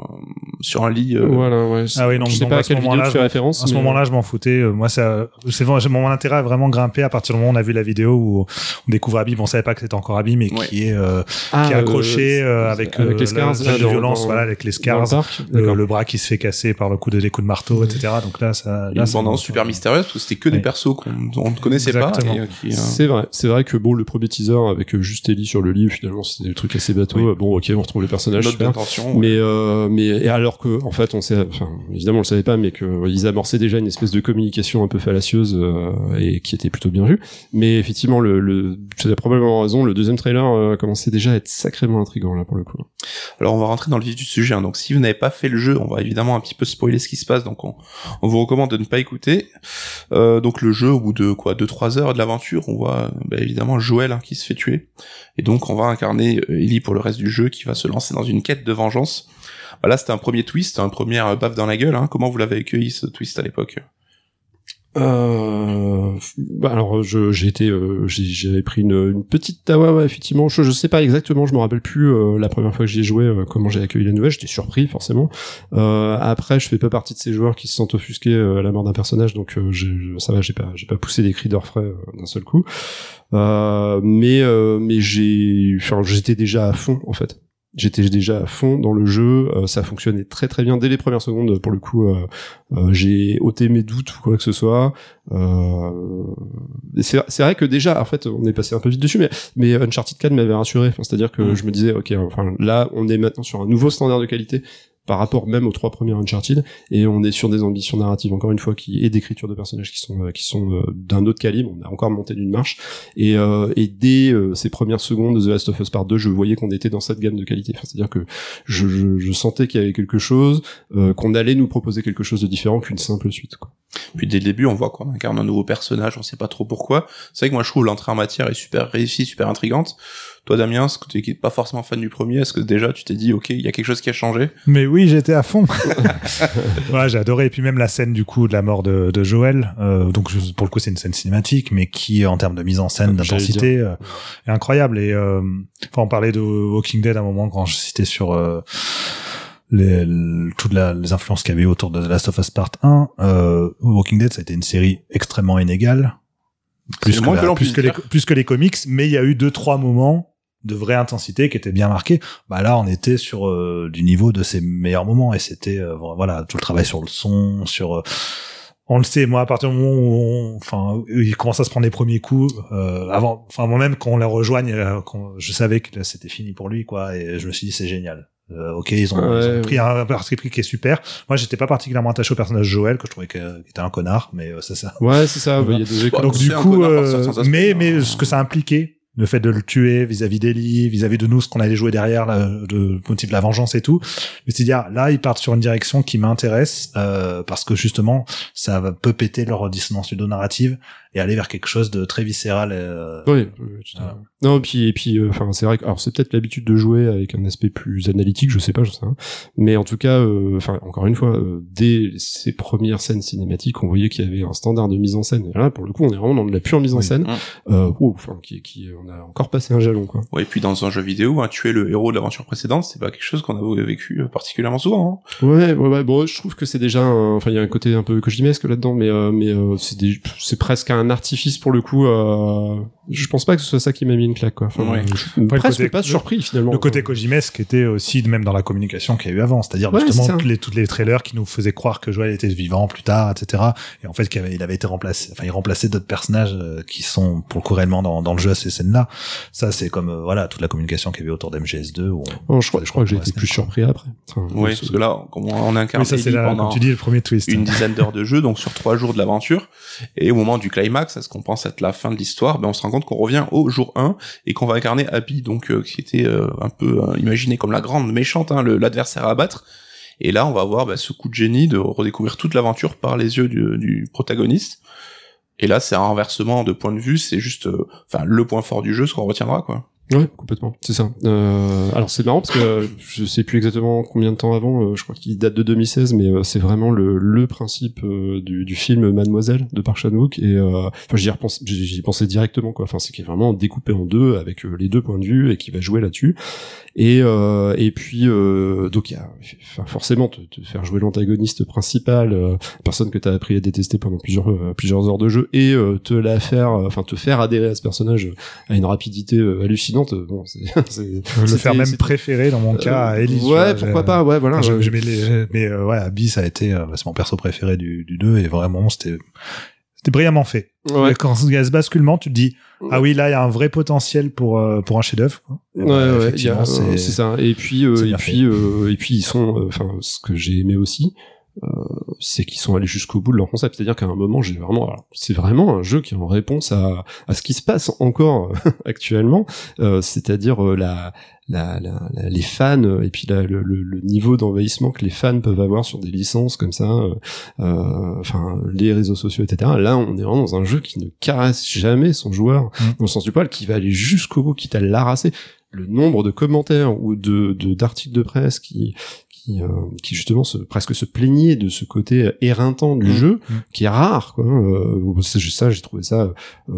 sur un lit. euh, Voilà, ouais. Ah oui, non, je sais donc pas à quelle vidéo moment-là, tu fais référence. À ce mais- moment-là, je m'en foutais. Euh, Moi, ça, c'est mon intérêt a vraiment grimpé à partir du moment où on a vu la vidéo où on découvre Abby. Bon, on savait pas que c'était encore Abby, mais Ouais. qui est, euh, Ah, qui est euh, accroché euh, avec, avec euh, les scars, la violence, dans- voilà, avec les scars, le bras qui se fait casser par le coup de des coups de marteau, etc. Donc là, ça, là, une super mystérieuse, parce que c'était que des persos qu'on on ne connaissait pas. Euh, euh, C'est vrai, c'est vrai que bon, le premier teaser avec euh, juste Ellie sur le lit, finalement, c'était des trucs assez bateau. Oui. Bon, ok, on retrouve d'intention. ouais. Mais euh, mais et alors que en fait on sait enfin évidemment on le savait pas mais que euh, amorçaient déjà une espèce de communication un peu fallacieuse euh, et qui était plutôt bien vue mais effectivement le, le tu as probablement raison le deuxième trailer euh, commençait déjà à être sacrément intrigant là pour le coup Alors on va rentrer dans le vif du sujet. hein. Donc si vous n'avez pas fait le jeu, on va évidemment un petit peu spoiler ce qui se passe. Donc on, on vous recommande de ne pas écouter. Euh, donc le jeu, au bout de quoi, deux trois heures de l'aventure, on voit bah, évidemment Joël hein, qui se fait tuer. Et donc on va incarner euh, Ellie pour le reste du jeu, qui va se lancer dans une quête de vengeance. Voilà, c'était un premier twist, un premier baffe dans la gueule. Hein. Comment vous l'avez accueilli ce twist à l'époque? Euh, bah alors j'ai été euh, j'avais pris une, une petite tawa ouais, effectivement je, je sais pas exactement je me rappelle plus euh, la première fois que j'y ai joué euh, comment j'ai accueilli la nouvelle j'étais surpris forcément. Euh, après je fais pas partie de ces joueurs qui se sentent offusqués euh, à la mort d'un personnage donc ça va j'ai pas j'ai pas poussé des cris d'orfraie d'un seul coup. Mais mais j'ai enfin j'étais déjà à fond en fait J'étais déjà à fond dans le jeu, euh, ça fonctionnait très très bien dès les premières secondes. Pour le coup, euh, euh, j'ai ôté mes doutes ou quoi que ce soit. Euh, c'est vrai que déjà, en fait, on est passé un peu vite dessus, mais, mais Uncharted 4 m'avait rassuré. Enfin, C'est-à-dire que Mm. je me disais, ok, enfin là, on est maintenant sur un nouveau standard de qualité par rapport même aux trois premiers Uncharted, et on est sur des ambitions narratives encore une fois qui et d'écriture de personnages qui sont euh, qui sont euh, d'un autre calibre. On a encore monté d'une marche, et, euh, et dès euh, ces premières secondes de The Last of Us Part 2, je voyais qu'on était dans cette gamme de qualité. C'est-à-dire que je, je, je sentais qu'il y avait quelque chose, euh, qu'on allait nous proposer quelque chose de différent qu'une simple suite. Quoi. Puis dès le début, on voit qu'on incarne un nouveau personnage, on sait pas trop pourquoi. C'est vrai que moi je trouve l'entrée en matière est super réussie, super intrigante. Toi Damien, ce que tu n'es pas forcément fan du premier, est-ce que déjà tu t'es dit ok, il y a quelque chose qui a changé? Mais oui, j'étais à fond. ouais, j'ai adoré. Et puis même la scène du coup de la mort de, de Joël. euh, donc pour le coup, c'est une scène cinématique, mais qui en termes de mise en scène, d'intensité, euh, est incroyable. Et euh, enfin, on parlait de Walking Dead à un moment quand je citais sur euh, les, toutes la- les influences qu'il y avait autour de The Last of Us Part 1. Euh, Walking Dead, ça a été une série extrêmement inégale. Plus C'est que, moins la- que l'on plus, puisse que les, dire. plus que les comics, mais il y a eu deux trois moments de vraie intensité qui étaient bien marqués. Bah là, on était sur euh, du niveau de ses meilleurs moments et c'était euh, voilà tout le travail sur le son, sur euh, on le sait, moi à partir du moment où on, enfin il commence à se prendre les premiers coups, euh, avant, enfin moi-même quand on la rejoigne, euh, quand je savais que là, c'était fini pour lui quoi et je me suis dit c'est génial. Euh, ok, ils ont, Ouais, ils ont ouais. pris un parti pris qui est super. Moi, j'étais pas particulièrement attaché au personnage Joël, que je trouvais que- qu'il était un connard, mais euh, ça, ça, Ouais, c'est ça. Y a des donc c'est du coup, euh, mais hein. mais ce que ça impliquait, le fait de le tuer vis-à-vis d'Ellie, vis-à-vis de nous, ce qu'on allait jouer derrière, là, de motif de la vengeance et tout. Mais c'est dire là, ils partent sur une direction qui m'intéresse euh, parce que justement, ça va peut péter leur dissonance ludonarrative et aller vers quelque chose de très viscéral. euh, Oui, Voilà. fait. Non, puis et puis, euh, enfin, c'est vrai que alors c'est peut-être l'habitude de jouer avec un aspect plus analytique, je sais pas, je sais. Rien. Mais en tout cas, euh, enfin, encore une fois, euh, dès ces premières scènes cinématiques, on voyait qu'il y avait un standard de mise en scène. Et là, pour le coup, on est vraiment dans de la pure mise en Oui. scène. Euh, wow, qui, qui, on a encore passé un jalon, quoi. Ouais, et puis dans un jeu vidéo, hein, tuer le héros de l'aventure précédente, c'est pas quelque chose qu'on a vécu euh, particulièrement souvent. hein. Ouais, ouais, ouais. Bon, je trouve que c'est déjà, un- enfin, il y a un côté un peu Kojimesque là-dedans, mais euh, mais euh, c'est des- c'est presque un artifice pour le coup. Euh, je pense pas que ce soit ça qui m'a mis une claque, quoi. Enfin, Ouais. je Après, presque côté- pas surpris finalement. Le côté Kojimesque était aussi même dans la communication qu'il y a eu avant, c'est-à-dire Ouais, c'est justement toutes les, toutes les trailers qui nous faisaient croire que Joel était vivant plus tard, etc. Et en fait, qu'il avait, il avait été remplacé, enfin, il remplaçait d'autres personnages euh, qui sont pour le coup réellement dans, dans le jeu à scènes-là. Ça, c'est comme euh, voilà toute la communication qu'il y avait autour d'MGS2. Où on- Non, je crois, je crois que j'ai été plus surpris après. Enfin, Oui, ce- parce que là, on, on incarne Oui, ça là, pendant comme tu dis, le premier twist. une dizaine d'heures de jeu, donc sur trois jours de l'aventure. Et au moment du climax, à ce qu'on pense être la fin de l'histoire, ben on se rend compte qu'on revient au jour 1 et qu'on va incarner Abby, donc euh, qui était euh, un peu euh, imaginé comme la grande méchante, hein, le- l'adversaire à abattre. Et là, on va avoir ben, ce coup de génie de redécouvrir toute l'aventure par les yeux du, du protagoniste. Et là, c'est un renversement de point de vue, c'est juste, euh, enfin, le point fort du jeu, ce qu'on retiendra, quoi. Ouais, complètement, c'est ça. Euh, alors c'est marrant parce que euh, je sais plus exactement combien de temps avant, euh, je crois qu'il date de 2016, mais euh, c'est vraiment le, le principe du, du film Mademoiselle de Park Chan-wook et euh, enfin j'y repense, j'y pensais directement quoi. Enfin c'est qu'il est vraiment découpé en deux avec les deux points de vue et qui va jouer là-dessus. Et et puis donc y a forcément te, te faire jouer l'antagoniste principal, personne que t'as appris à détester pendant plusieurs plusieurs heures de jeu et te la faire, enfin te faire adhérer à ce personnage à une rapidité hallucinante. Euh, Bon, c'est le faire même préféré dans mon cas à tu ouais, pourquoi pas, ouais, voilà. J'aimais les, mais euh, ouais, Abby, ça a été, euh, c'est mon perso préféré du, du 2 et vraiment, c'était, c'était brillamment fait. Ouais. Quand il y a ce basculement, tu te dis, ah oui, là, il y a un vrai potentiel pour, euh, pour un chef-d'œuvre. Ouais, bah, ouais, c'est ça. Et puis, euh, et puis, euh, et puis ils sont, euh, enfin, ce que j'ai aimé aussi, c'est qu'ils sont allés jusqu'au bout de leur concept. C'est-à-dire qu'à un moment, j'ai vraiment, c'est vraiment un jeu qui est en réponse à, à ce qui se passe encore actuellement, euh, c'est-à-dire euh, la, la, la, la- les fans euh, et puis la- le, le- le niveau d'envahissement que les fans peuvent avoir sur des licences comme ça, euh, euh, enfin les réseaux sociaux, etc. Là, on est vraiment dans un jeu qui ne caresse jamais son joueur Mm. dans le sens du poil, qui va aller jusqu'au bout, quitte à l'arraser. Le nombre de commentaires ou de de- d'articles de, presse qui qui, euh, qui justement se, presque se plaignaient de ce côté éreintant du Mm. jeu, Mm. qui est rare. Quoi. Euh, ça, j'ai- ça, j'ai trouvé ça. Euh,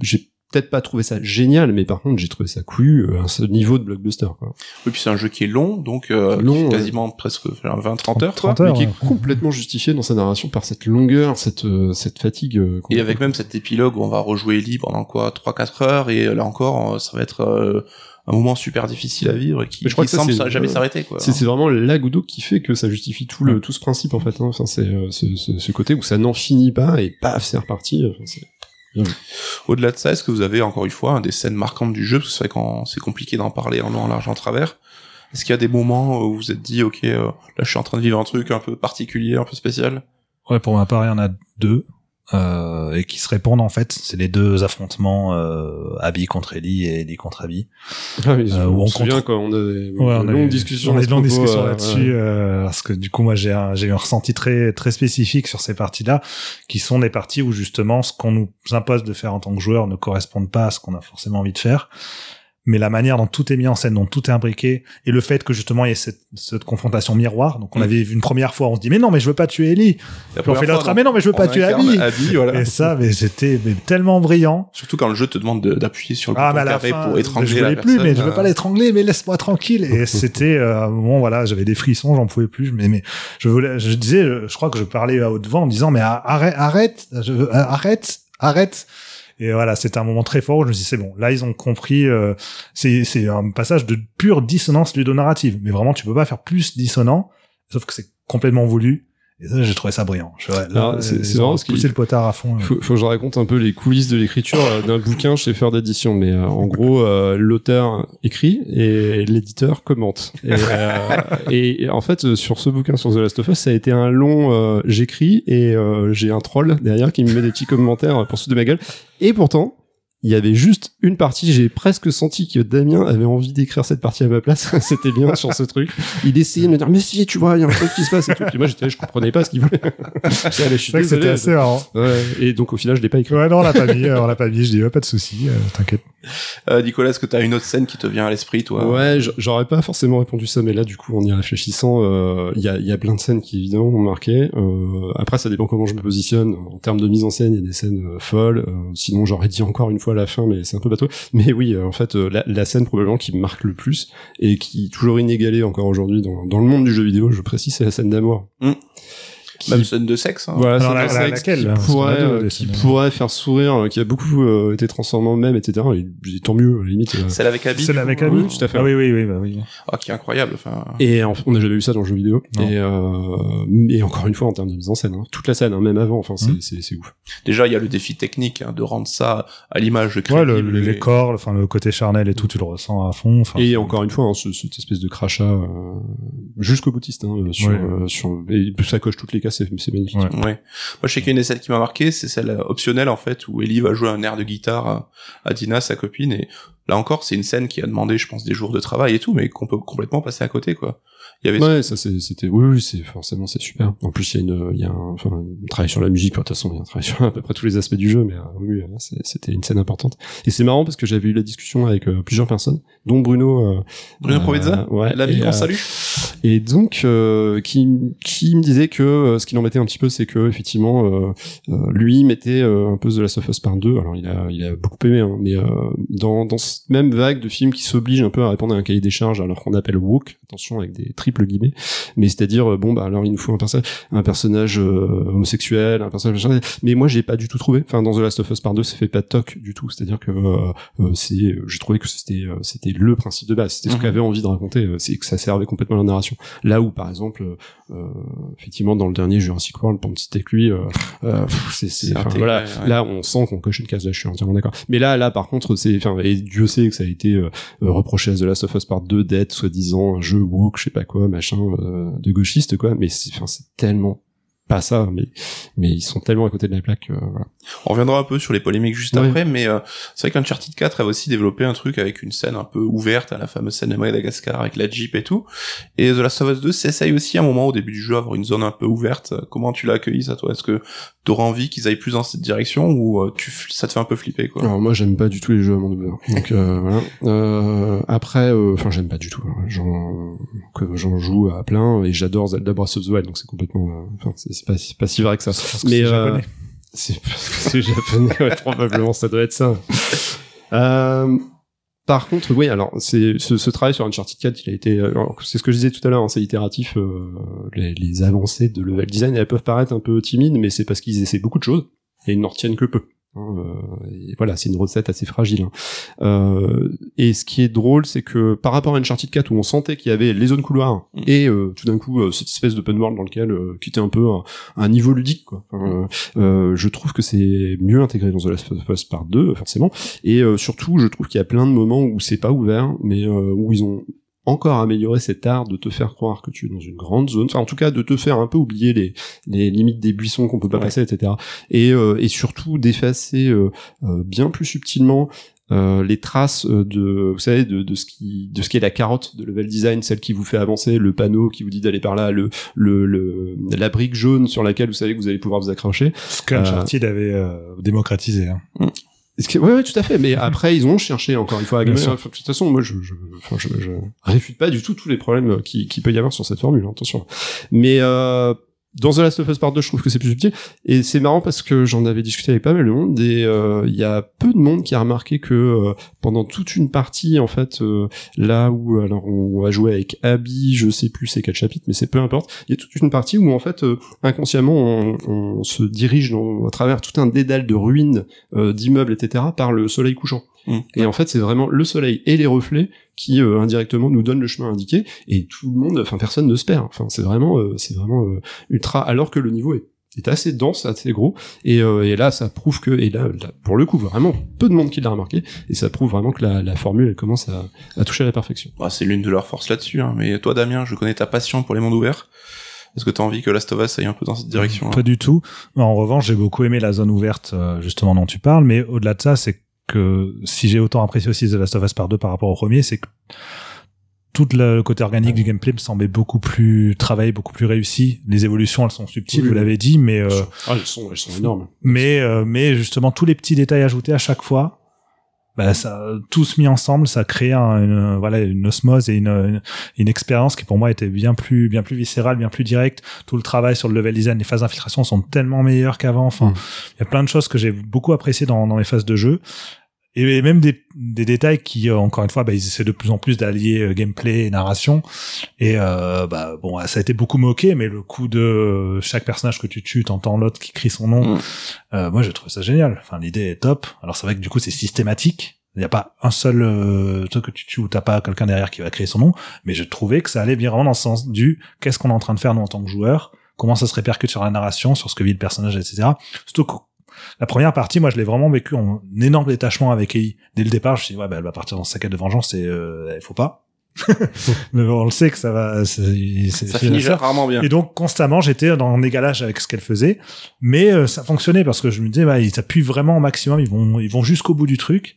j'ai peut-être pas trouvé ça génial, mais par contre, j'ai trouvé ça couillu euh, à ce niveau de blockbuster. Quoi. Oui, puis c'est un jeu qui est long, donc euh, Long, quasiment presque 20-30 heures, quoi. 30 heures, mais qui est ouais. complètement justifié dans sa narration par cette longueur, cette euh, cette fatigue. euh, Et avec même cet épilogue où on va rejouer Ellie pendant quoi 3-4 heures, et là encore, euh, ça va être euh, un moment super difficile à vivre et qui, je crois qui que ça, semble c'est- ça- jamais euh, s'arrêter, quoi. C'est c'est vraiment la goutte d'eau qui fait que ça justifie tout le tout ce principe en fait. Hein. Enfin, c'est euh, ce, ce, ce côté où ça n'en finit pas et paf, c'est reparti. Enfin, c'est- Au-delà de ça, est-ce que vous avez encore une fois hein, des scènes marquantes du jeu? Parce que c'est vrai quand c'est compliqué d'en parler en long, en large, en travers. Est-ce qu'il y a des moments où vous vous êtes dit, ok, euh, là je suis en train de vivre un truc un peu particulier, un peu spécial? Ouais, pour ma part, il y en a deux. Euh, et qui se répondent en fait, c'est les deux affrontements euh, Abby contre Ellie et Ellie contre Abby. Ah, Euh, on, où on se souvient quand on a des Ouais, longues eu- discussions. on a à eu ce de longues propos, discussions euh, là-dessus ouais. euh, parce que du coup moi j'ai un, j'ai un ressenti très très spécifique sur ces parties-là qui sont des parties où justement ce qu'on nous impose de faire en tant que joueur ne correspond pas à ce qu'on a forcément envie de faire mais la manière dont tout est mis en scène, dont tout est imbriqué, et le fait que justement il y ait cette, cette confrontation miroir. Donc on Mm. avait vu une première fois, on se dit mais non mais je veux pas tuer Ellie. La Puis on fait l'autre, ah mais non mais je veux pas tuer Abby. Abby, voilà. Et ça, mais c'était tellement brillant. Surtout quand le jeu te demande de- d'appuyer sur le Ah, bouton carré fin, pour étrangler je la personne. plus, mais je veux euh, pas l'étrangler, mais laisse-moi tranquille. Et c'était, euh, à un moment, voilà, j'avais des frissons, j'en pouvais plus. Mais, mais je voulais, je disais, je, je crois que je parlais à haute voix en disant, mais arrête, arrête, je, veux- arrête, arrête. Et voilà, c'était un moment très fort où je me suis dit, c'est bon, là, ils ont compris, euh, c'est, un passage de pure dissonance ludonarrative. Mais vraiment, tu peux pas faire plus dissonant, sauf que c'est complètement voulu. Et ça, j'ai trouvé ça brillant. C'est- euh, c'est marrant parce qu'il- le potard à fond. euh. Faut, faut que je raconte un peu les coulisses de l'écriture euh, d'un bouquin chez Faire d'édition, mais euh, en gros, euh, l'auteur écrit et l'éditeur commente. Et, euh, et, et en fait, sur ce bouquin sur The Last of Us, ça a été un long. euh, J'écris et euh, j'ai un troll derrière qui me met des petits commentaires pour se de ma gueule. Et pourtant. Il y avait juste une partie, j'ai presque senti que Damien avait envie d'écrire cette partie à ma place. C'était bien sur ce truc. Il essayait de me dire, mais si, tu vois, il y a un truc qui se passe et tout. Puis moi, j'étais je comprenais pas ce qu'il voulait. C'était assez marrant. Ouais, et donc au final, je l'ai pas écrit. Ouais, non, on l'a pas mis, euh, on l'a pas mis. Je dis, ouais, pas de souci, euh, t'inquiète. euh, Nicolas, est-ce que t'as une autre scène qui te vient à l'esprit, toi? Ouais, j'aurais pas forcément répondu ça, mais là, du coup, en y réfléchissant, euh, il y, a, il y a plein de scènes qui évidemment m'ont marqué. Euh, après, ça dépend comment je me positionne en termes de mise en scène. Il y a des scènes euh, folles. Euh, sinon, j'aurais dit encore une fois la fin, mais c'est un peu bateau. Mais oui, euh, en fait, euh, la, scène probablement qui marque le plus et qui est toujours inégalée encore aujourd'hui dans, dans le monde du jeu vidéo, je précise, c'est la scène d'amour. Mm. Qui- Même scène de sexe. Hein. voilà, Alors, c'est la- sexe laquelle, qui pourrait, a deux, euh, qui pourrait faire sourire, euh, qui a beaucoup euh, été transformé en même, etc. Et, et tant mieux, à la limite. euh. Celle avec Abby. Celle avec Abby tout à fait. Ah oui, oui, oui, bah oui. Ah, qui est incroyable. Enfin, Et en- on n'a jamais vu ça dans le jeu vidéo. Et, euh, et encore une fois, en termes de mise en scène, hein, toute la scène, hein, même avant, enfin, c'est, c'est, c'est ouf. déjà, il y a le défi technique hein, de rendre ça à l'image Ouais, crédible. le, le- et- les corps, enfin, le côté charnel et tout, tu le ressens à fond. Et c'est- encore une fois, hein, ce- cette espèce de crachat euh, jusqu'au boutiste, sur, Ouais. euh, sur, et ça coche toutes les c'est, c'est magnifique. Ouais. Ouais. Moi, je sais qu'une des scènes qui m'a marqué, c'est celle optionnelle, en fait, où Ellie va jouer un air de guitare à, à Dina, sa copine, et là encore, c'est une scène qui a demandé, je pense, des jours de travail et tout, mais qu'on peut complètement passer à côté, quoi. Il y avait Ouais, ça c'était oui, oui, c'est forcément c'est super. En plus il y a une il y a un, enfin un travail sur la musique, de toute façon il y a un travail sur à peu près tous les aspects du jeu, mais euh, oui, euh, c'est- c'était une scène importante. Et c'est marrant parce que j'avais eu la discussion avec euh, plusieurs personnes, dont Bruno. euh, Bruno euh, Provenza, ouais, l'ami qu'on euh, salue. Et donc, euh, qui, qui me disait que euh, ce qui l'embêtait un petit peu, c'est que effectivement, euh, euh, lui mettait euh, un peu The Last of Us par deux. Alors, il a, il a beaucoup aimé, hein, mais euh, dans, dans cette même vague de films qui s'obligent un peu à répondre à un cahier des charges, alors qu'on appelle woke, attention avec des triples guillemets, mais c'est-à-dire euh, bon bah alors il nous faut un personnage, un personnage euh, homosexuel, un personnage, machin. mais moi j'ai pas du tout trouvé. Enfin, dans The Last of Us par deux, ça fait pas toc du tout. C'est-à-dire que euh, euh, c'est, j'ai trouvé que c'était, euh, c'était le principe de base. C'était ce Mhm. qu'avait envie de raconter. euh, C'est que ça servait complètement à la narration. Là où, par exemple, euh, euh, effectivement, dans le dernier Jurassic World, pour me citer avec lui, euh, euh, c'est, voilà, ouais. là, on sent qu'on coche une case. Là, je suis entièrement d'accord. Mais là, là, par contre, c'est, enfin, et Dieu je sais que ça a été euh, reproché à The Last of Us Part 2 d'être soi-disant un jeu woke, je sais pas quoi, machin, de gauchiste quoi, mais c'est tellement pas ça, mais mais ils sont tellement à côté de la plaque. Euh, voilà. On reviendra un peu sur les polémiques juste après, mais euh, c'est vrai qu'Uncharted 4 a aussi développé un truc avec une scène un peu ouverte, à la fameuse scène de Madagascar avec la Jeep et tout. Et The Last of Us 2 s'essaye aussi à un moment au début du jeu à avoir une zone un peu ouverte. Comment tu l'as accueilli ça toi? Est-ce que t'auras envie qu'ils aillent plus dans cette direction ou euh, tu ça te fait un peu flipper quoi? Alors moi j'aime pas du tout les jeux à monde ouvert. Donc voilà. après, enfin j'aime pas du tout. Hein. J'en j'en joue à plein et j'adore Zelda Breath of the Wild, donc c'est complètement. Enfin c'est pas, pas si vrai que ça. Mais euh, c'est parce que c'est japonais, ouais, probablement ça doit être ça. Euh, par contre, oui, alors c'est ce, travail sur Uncharted 4, il a été, c'est ce que je disais tout à l'heure, hein, c'est itératif. Euh, les, les, avancées de level design, elles peuvent paraître un peu timides, mais c'est parce qu'ils essaient beaucoup de choses et ils n'en retiennent que peu. Euh, et voilà, c'est une recette assez fragile. Hein. Euh, et ce qui est drôle, c'est que par rapport à Uncharted 4 où on sentait qu'il y avait les zones couloirs mm. et euh, tout d'un coup cette espèce d'open world dans lequel qui était un peu un, niveau ludique, quoi. je trouve que c'est mieux intégré dans The Last of Us Part 2 forcément. Et surtout, je trouve qu'il y a plein de moments où c'est pas ouvert, mais où ils ont encore améliorer cet art de te faire croire que tu es dans une grande zone, enfin en tout cas de te faire un peu oublier les, les limites des buissons qu'on peut pas passer, etc. Et, euh, et surtout d'effacer euh, euh, bien plus subtilement les traces de vous savez de, de ce qui de ce qui est la carotte de level design celle qui vous fait avancer le panneau qui vous dit d'aller par là le le, le la brique jaune sur laquelle vous savez que vous allez pouvoir vous accrocher ce qu'Uncharted avait démocratisé hein. Oui, ouais, tout à fait. Mais après, ils ont cherché encore une fois. À de toute façon, moi, je, je, je, je, réfute pas du tout tous les problèmes qui, qui peut y avoir sur cette formule. Hein, attention. Mais euh, dans The Last of Us Part 2, je trouve que c'est plus subtil. Et c'est marrant parce que j'en avais discuté avec pas mal de monde et euh, il y a peu de monde qui a remarqué que euh, pendant toute une partie, en fait, euh, là où alors on va jouer avec Abby, je sais plus c'est quel chapitre, mais c'est peu importe. Il y a toute une partie où en fait, inconsciemment, on, on, se dirige dans, à travers tout un dédale de ruines, d'immeubles, etc., par le soleil couchant. Mmh. Et en fait, c'est vraiment le soleil et les reflets qui euh, indirectement nous donnent le chemin indiqué et tout le monde, enfin personne ne se perd. Enfin, c'est vraiment, euh, c'est vraiment euh, ultra. Alors que le niveau est est assez dense, assez gros, et, et là ça prouve que, et là, pour le coup vraiment peu de monde qui l'a remarqué, et ça prouve vraiment que la, la formule elle commence à, à toucher à la perfection. Bah, c'est l'une de leurs forces là-dessus, hein. mais toi Damien, je connais ta passion pour les mondes ouverts. Est-ce que tu as envie que Last of Us aille un peu dans cette direction Pas du tout. En revanche, j'ai beaucoup aimé la zone ouverte justement dont tu parles, mais au-delà de ça, c'est que si j'ai autant apprécié aussi The Last of Us par deux par rapport au premier, c'est que tout le côté organique du gameplay me semblait beaucoup plus travaillé, beaucoup plus réussi. Les évolutions, elles sont subtiles, vous l'avez dit, mais euh, ah, elles sont, elles sont énormes. Mais euh, mais justement tous les petits détails ajoutés à chaque fois, bah, ça, tous mis ensemble, ça crée un, une, voilà, une osmose et une, une, expérience qui pour moi était bien plus, bien plus viscérale, bien plus directe. Tout le travail sur le level design, les phases d'infiltration sont tellement meilleures qu'avant. Enfin, mm. il y a plein de choses que j'ai beaucoup appréciées dans, dans mes phases de jeu et même des, des détails qui euh, encore une fois bah, ils essaient de plus en plus d'allier euh, gameplay et narration. Et euh, bah bon ça a été beaucoup moqué mais le coup de chaque personnage que tu tues t'entends l'autre qui crie son nom. Mm. euh, moi je trouve ça génial. Enfin l'idée est top. Alors c'est vrai que du coup c'est systématique. Il n'y a pas un seul euh, truc que tu tues où t'as pas quelqu'un derrière qui va créer son nom. Mais je trouvais que ça allait bien vraiment dans le sens du qu'est-ce qu'on est en train de faire nous en tant que joueur comment ça se répercute sur la narration sur ce que vit le personnage etc surtout la première partie, moi, je l'ai vraiment vécu en énorme détachement avec Ellie. Dès le départ, je me suis dit, ouais, bah, elle va partir dans sa quête de vengeance et euh, il faut pas. mais on le sait que ça va. ça finit rarement bien. Et donc constamment, j'étais dans égalage avec ce qu'elle faisait, mais euh, ça fonctionnait parce que je me disais, bah, ils appuient vraiment au maximum, ils vont, ils vont jusqu'au bout du truc.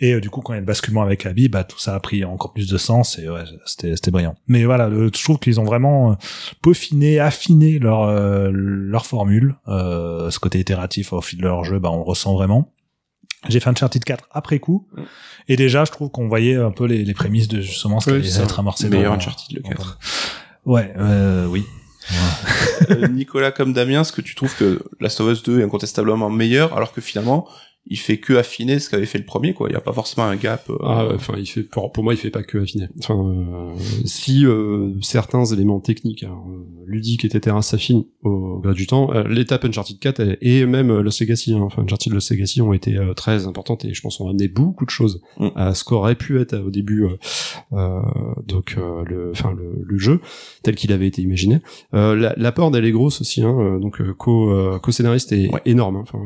Et euh, du coup, quand il y a le basculement avec Abby, bah tout ça a pris encore plus de sens et ouais, c'était, c'était brillant. Mais voilà, je trouve qu'ils ont vraiment euh, peaufiné, affiné leur leur formule. ce côté itératif au fil de leur jeu, bah on le ressent vraiment. J'ai fait Uncharted 4 après coup. Mm. Et déjà, je trouve qu'on voyait un peu les, les prémices de justement ce qui allait être amorcé. Meilleur Uncharted le 4. Ouais, euh, oui. Euh, Nicolas comme Damien, est-ce que tu trouves que Last of Us 2 est incontestablement meilleur alors que finalement il fait que affiner ce qu'avait fait le premier quoi. Il y a pas forcément un gap euh, ah enfin il fait pour, moi il fait pas que affiner. Enfin euh, si euh, certains éléments techniques hein, ludiques etc s'affinent au gré du temps l'étape Uncharted 4 et même Lost Legacy hein, enfin Uncharted Lost Legacy ont été très importantes et je pense ont amené beaucoup de choses mm. à ce qu'aurait pu être au début donc le enfin le, jeu tel qu'il avait été imaginé. L'apport est grosse aussi hein, donc co co scénariste est énorme hein, enfin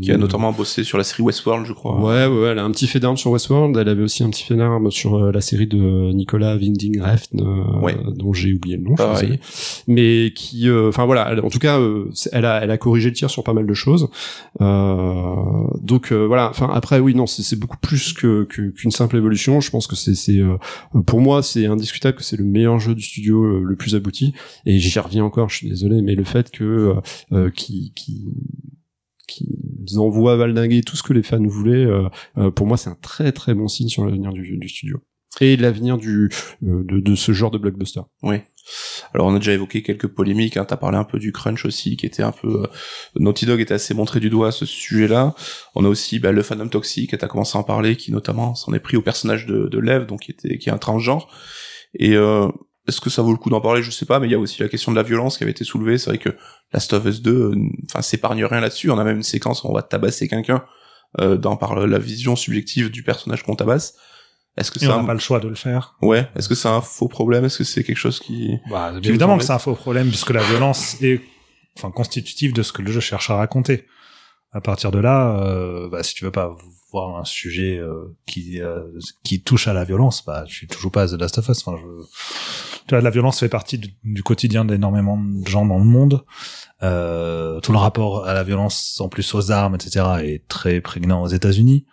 qui a notamment bossé bossé sur la série Westworld, je crois. Ouais, ouais, ouais, elle a un petit fait d'armes sur Westworld. Elle avait aussi un petit fait d'armes sur euh, la série de Nicolas Winding Refn, euh, Ouais. dont j'ai oublié le nom, je désolé. mais qui, euh, enfin voilà, elle- en tout cas, euh, elle a, elle a corrigé le tir sur pas mal de choses. Euh, donc euh, voilà. Enfin après, oui, non, c'est beaucoup plus que qu'une simple évolution. Je pense que c'est, c'est, euh, pour moi, c'est indiscutable que c'est le meilleur jeu du studio, le plus abouti. Et j'y reviens encore. Je suis désolé, mais le fait que qui qui qu'ils envoient valdinguer tout ce que les fans voulaient, euh, euh, pour moi c'est un très très bon signe sur l'avenir du, du studio et l'avenir du euh, de, de ce genre de blockbuster. Oui. Alors on a déjà évoqué quelques polémiques, hein, t'as parlé un peu du crunch aussi, qui était un peu... euh, Naughty Dog était assez montré du doigt à ce sujet-là. On a aussi bah, le fandom toxique, t'as commencé à en parler, qui notamment s'en est pris au personnage de, de Lev, donc qui, était, qui est un transgenre. Et euh, est-ce que ça vaut le coup d'en parler? Je sais pas, mais il y a aussi la question de la violence qui avait été soulevée. C'est vrai que Last of Us 2, euh, enfin, s'épargne rien là-dessus. On a même une séquence où on va tabasser quelqu'un euh, dans par la vision subjective du personnage qu'on tabasse. Est-ce que c'est un... pas le choix de le faire. Ouais, est-ce que c'est un faux problème? Est-ce que c'est quelque chose qui... Bah, évidemment que c'est un faux problème puisque la violence est enfin constitutive de ce que le jeu cherche à raconter. À partir de là, euh, bah, si tu veux pas voir un sujet euh, qui euh, qui touche à la violence, bah tu toujours pas à The Last of Us. Enfin, je... tu vois, la violence fait partie du, du quotidien d'énormément de gens dans le monde. Euh, tout le rapport à la violence, en plus aux armes, etc., est très prégnant aux États-Unis.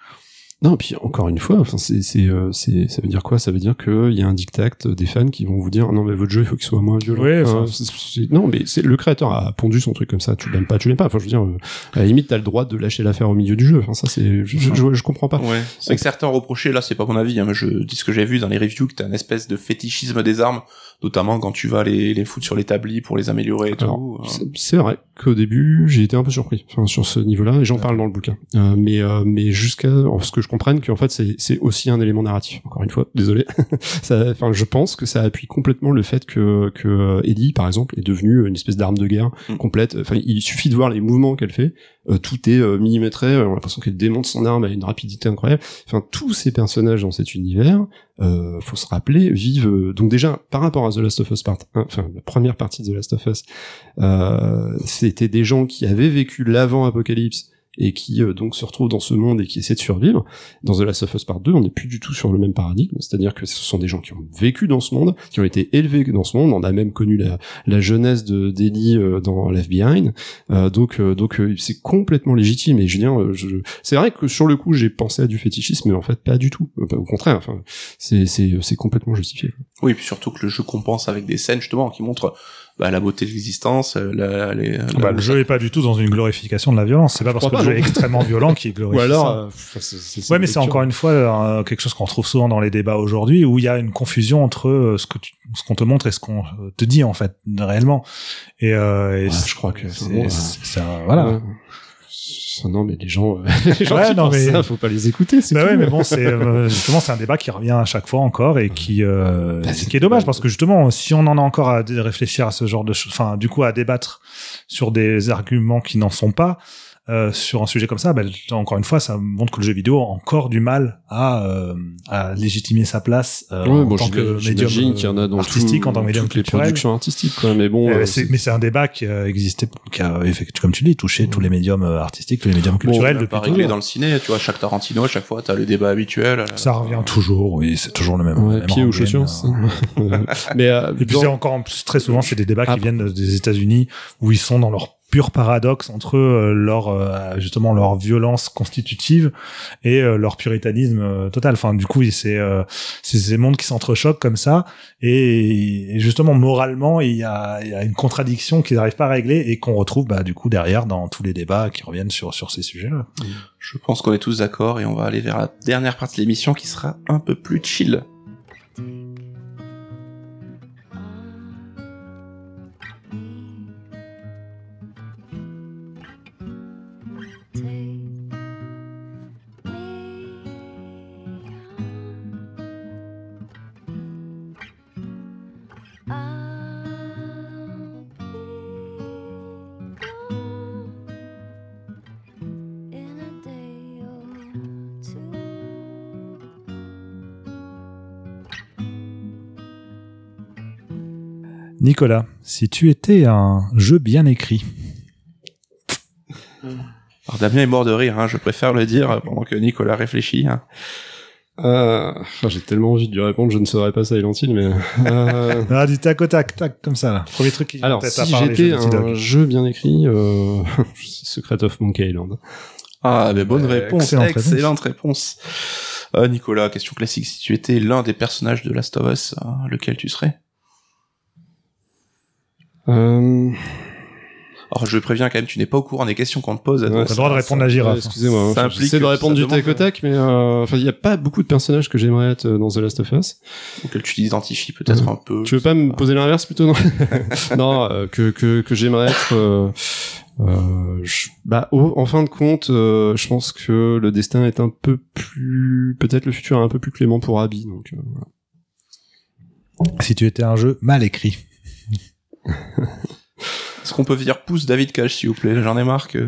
Non, puis encore une fois, enfin c'est c'est euh, c'est ça veut dire quoi? Ça veut dire que il y a un dictat des fans qui vont vous dire non mais votre jeu il faut qu'il soit moins violent. Ouais, Enfin, enfin, c'est- c'est- non mais c'est le créateur a pondu son truc comme ça. Tu l'aimes pas, tu l'aimes pas. Enfin je veux dire, euh, à la limite t'as le droit de lâcher l'affaire au milieu du jeu. Enfin ça c'est je, je, je, je comprends pas. Ouais. C'est que certains reprochaient, là c'est pas mon avis, hein, mais je dis ce que j'ai vu dans les reviews, que t'as une espèce de fétichisme des armes, notamment quand tu vas les, les foutre sur l'établi pour les améliorer et Alors, tout. hein. C'est- C'est vrai qu'au début, j'ai été un peu surpris, enfin sur ce niveau-là, et j'en parle dans le bouquin. Euh, mais euh, mais jusqu'à ce que je comprenne qu'en fait c'est aussi un élément narratif. Encore une fois, désolé. enfin, je pense que ça appuie complètement le fait que que euh, Ellie, par exemple, est devenue une espèce d'arme de guerre Mm. complète. Enfin, il suffit de voir les mouvements qu'elle fait, euh, tout est euh, millimétré. On a l'impression qu'elle démonte son arme à une rapidité incroyable. Enfin, tous ces personnages dans cet univers, euh, faut se rappeler, vivent euh, donc déjà par rapport à The Last of Us Part 1, enfin la première partie de The Last of Us, euh, c'était des gens qui avaient vécu l'avant-apocalypse et qui euh, donc se retrouvent dans ce monde et qui essaient de survivre. Dans The Last of Us Part 2, on n'est plus du tout sur le même paradigme, c'est-à-dire que ce sont des gens qui ont vécu dans ce monde, qui ont été élevés dans ce monde, on a même connu la, la jeunesse de d'Ellie euh, dans Left Behind, Euh, donc euh, donc euh, c'est complètement légitime. Et je veux dire, euh, je, c'est vrai que sur le coup j'ai pensé à du fétichisme, mais en fait pas du tout, au contraire, enfin c'est c'est c'est complètement justifié. Oui, puis surtout que le jeu compense avec des scènes justement qui montrent bah, la beauté de l'existence, euh, la, les, la- Bah, le jeu est pas du tout dans une glorification de la violence. C'est pas parce que pas, le jeu est extrêmement violent qu'il glorifie Ou alors, ça. euh, enfin, c'est- c'est- Ouais, mais c'est encore une fois euh, quelque chose qu'on retrouve souvent dans les débats aujourd'hui, où il y a une confusion entre euh, ce que tu, ce qu'on te montre et ce qu'on euh, te dit en fait réellement. Et, euh, et Ouais, je crois que c'est, un- voilà. Ouais. Non, mais les gens, euh, les gens Ouais, qui non, pensent mais- ça, faut pas les écouter. c'est Bah ouais, mais bon, c'est euh, justement c'est un débat qui revient à chaque fois encore et qui euh, Bah, qui est dommage parce que justement si on en a encore à réfléchir à ce genre de choses, enfin du coup à débattre sur des arguments qui n'en sont pas euh, sur un sujet comme ça, bah, encore une fois, ça montre que le jeu vidéo a encore du mal à, euh, à légitimer sa place euh, Ouais, en bon, tant que médium qu'il y en a dans artistique, tout- en tant que médium toutes les culturel. productions artistiques, quoi. Mais bon, Euh, euh, mais c'est un débat qui a existé, qui a, effectivement, comme tu dis, touché tous les médiums euh, artistiques, tous les médiums culturels Bon, pas réglé dans le ciné, tu vois, chaque Tarantino, à chaque fois, t'as le débat habituel. euh, Ça revient toujours, oui, c'est toujours le même. ouais, même rengaine, chaussures. euh. Euh, mais euh, Et puis dans- c'est encore en plus très souvent c'est des débats qui Après- viennent des États-Unis où ils sont dans leur pur paradoxe entre euh, leur euh, justement leur violence constitutive et euh, leur puritanisme total. Enfin du coup c'est c'est ces mondes qui s'entrechoquent comme ça et, justement moralement il y a, il y a une contradiction qu'ils n'arrivent pas à régler et qu'on retrouve bah du coup derrière dans tous les débats qui reviennent sur sur ces sujets-là. Je pense qu'on est tous d'accord et on va aller vers la dernière partie de l'émission qui sera un peu plus chill. Nicolas, si tu étais un jeu bien écrit, Alors Damien est mort de rire, hein, je préfère le dire pendant que Nicolas réfléchit. hein. Euh, ah, j'ai tellement envie de lui répondre, je ne saurais pas Silent Hill, mais... euh, Ah, du tac au tac, tac, comme ça, là. Premier truc qui Alors, si j'étais un jeu bien écrit, euh... Secret of Monkey Island. Ah, mais bonne réponse, excellente excellente, réponse. Euh, Nicolas, question classique, si tu étais l'un des personnages de Last of Us, euh, lequel tu serais? Euh... Alors je préviens quand même, tu n'es pas au courant des questions qu'on te pose. Ouais, T'as le droit de ça- répondre à la Ouais, girafe. Excusez-moi, hein. Ça Enfin, implique j'essaie de que répondre du tac au tac, mais euh, enfin, il n'y a pas beaucoup de personnages que j'aimerais être euh, dans The Last of Us. auquel tu t'identifies peut-être un peu. Tu veux pas me poser l'inverse plutôt non? Non, euh, que que que j'aimerais être. Euh, euh, je- bah, au- en fin de compte, euh, je pense que le destin est un peu plus, peut-être le futur est un peu plus clément pour Abby. Donc, euh, voilà. Si tu étais un jeu mal écrit. Est-ce qu'on peut dire pouce David Cage s'il vous plaît? J'en ai marre que...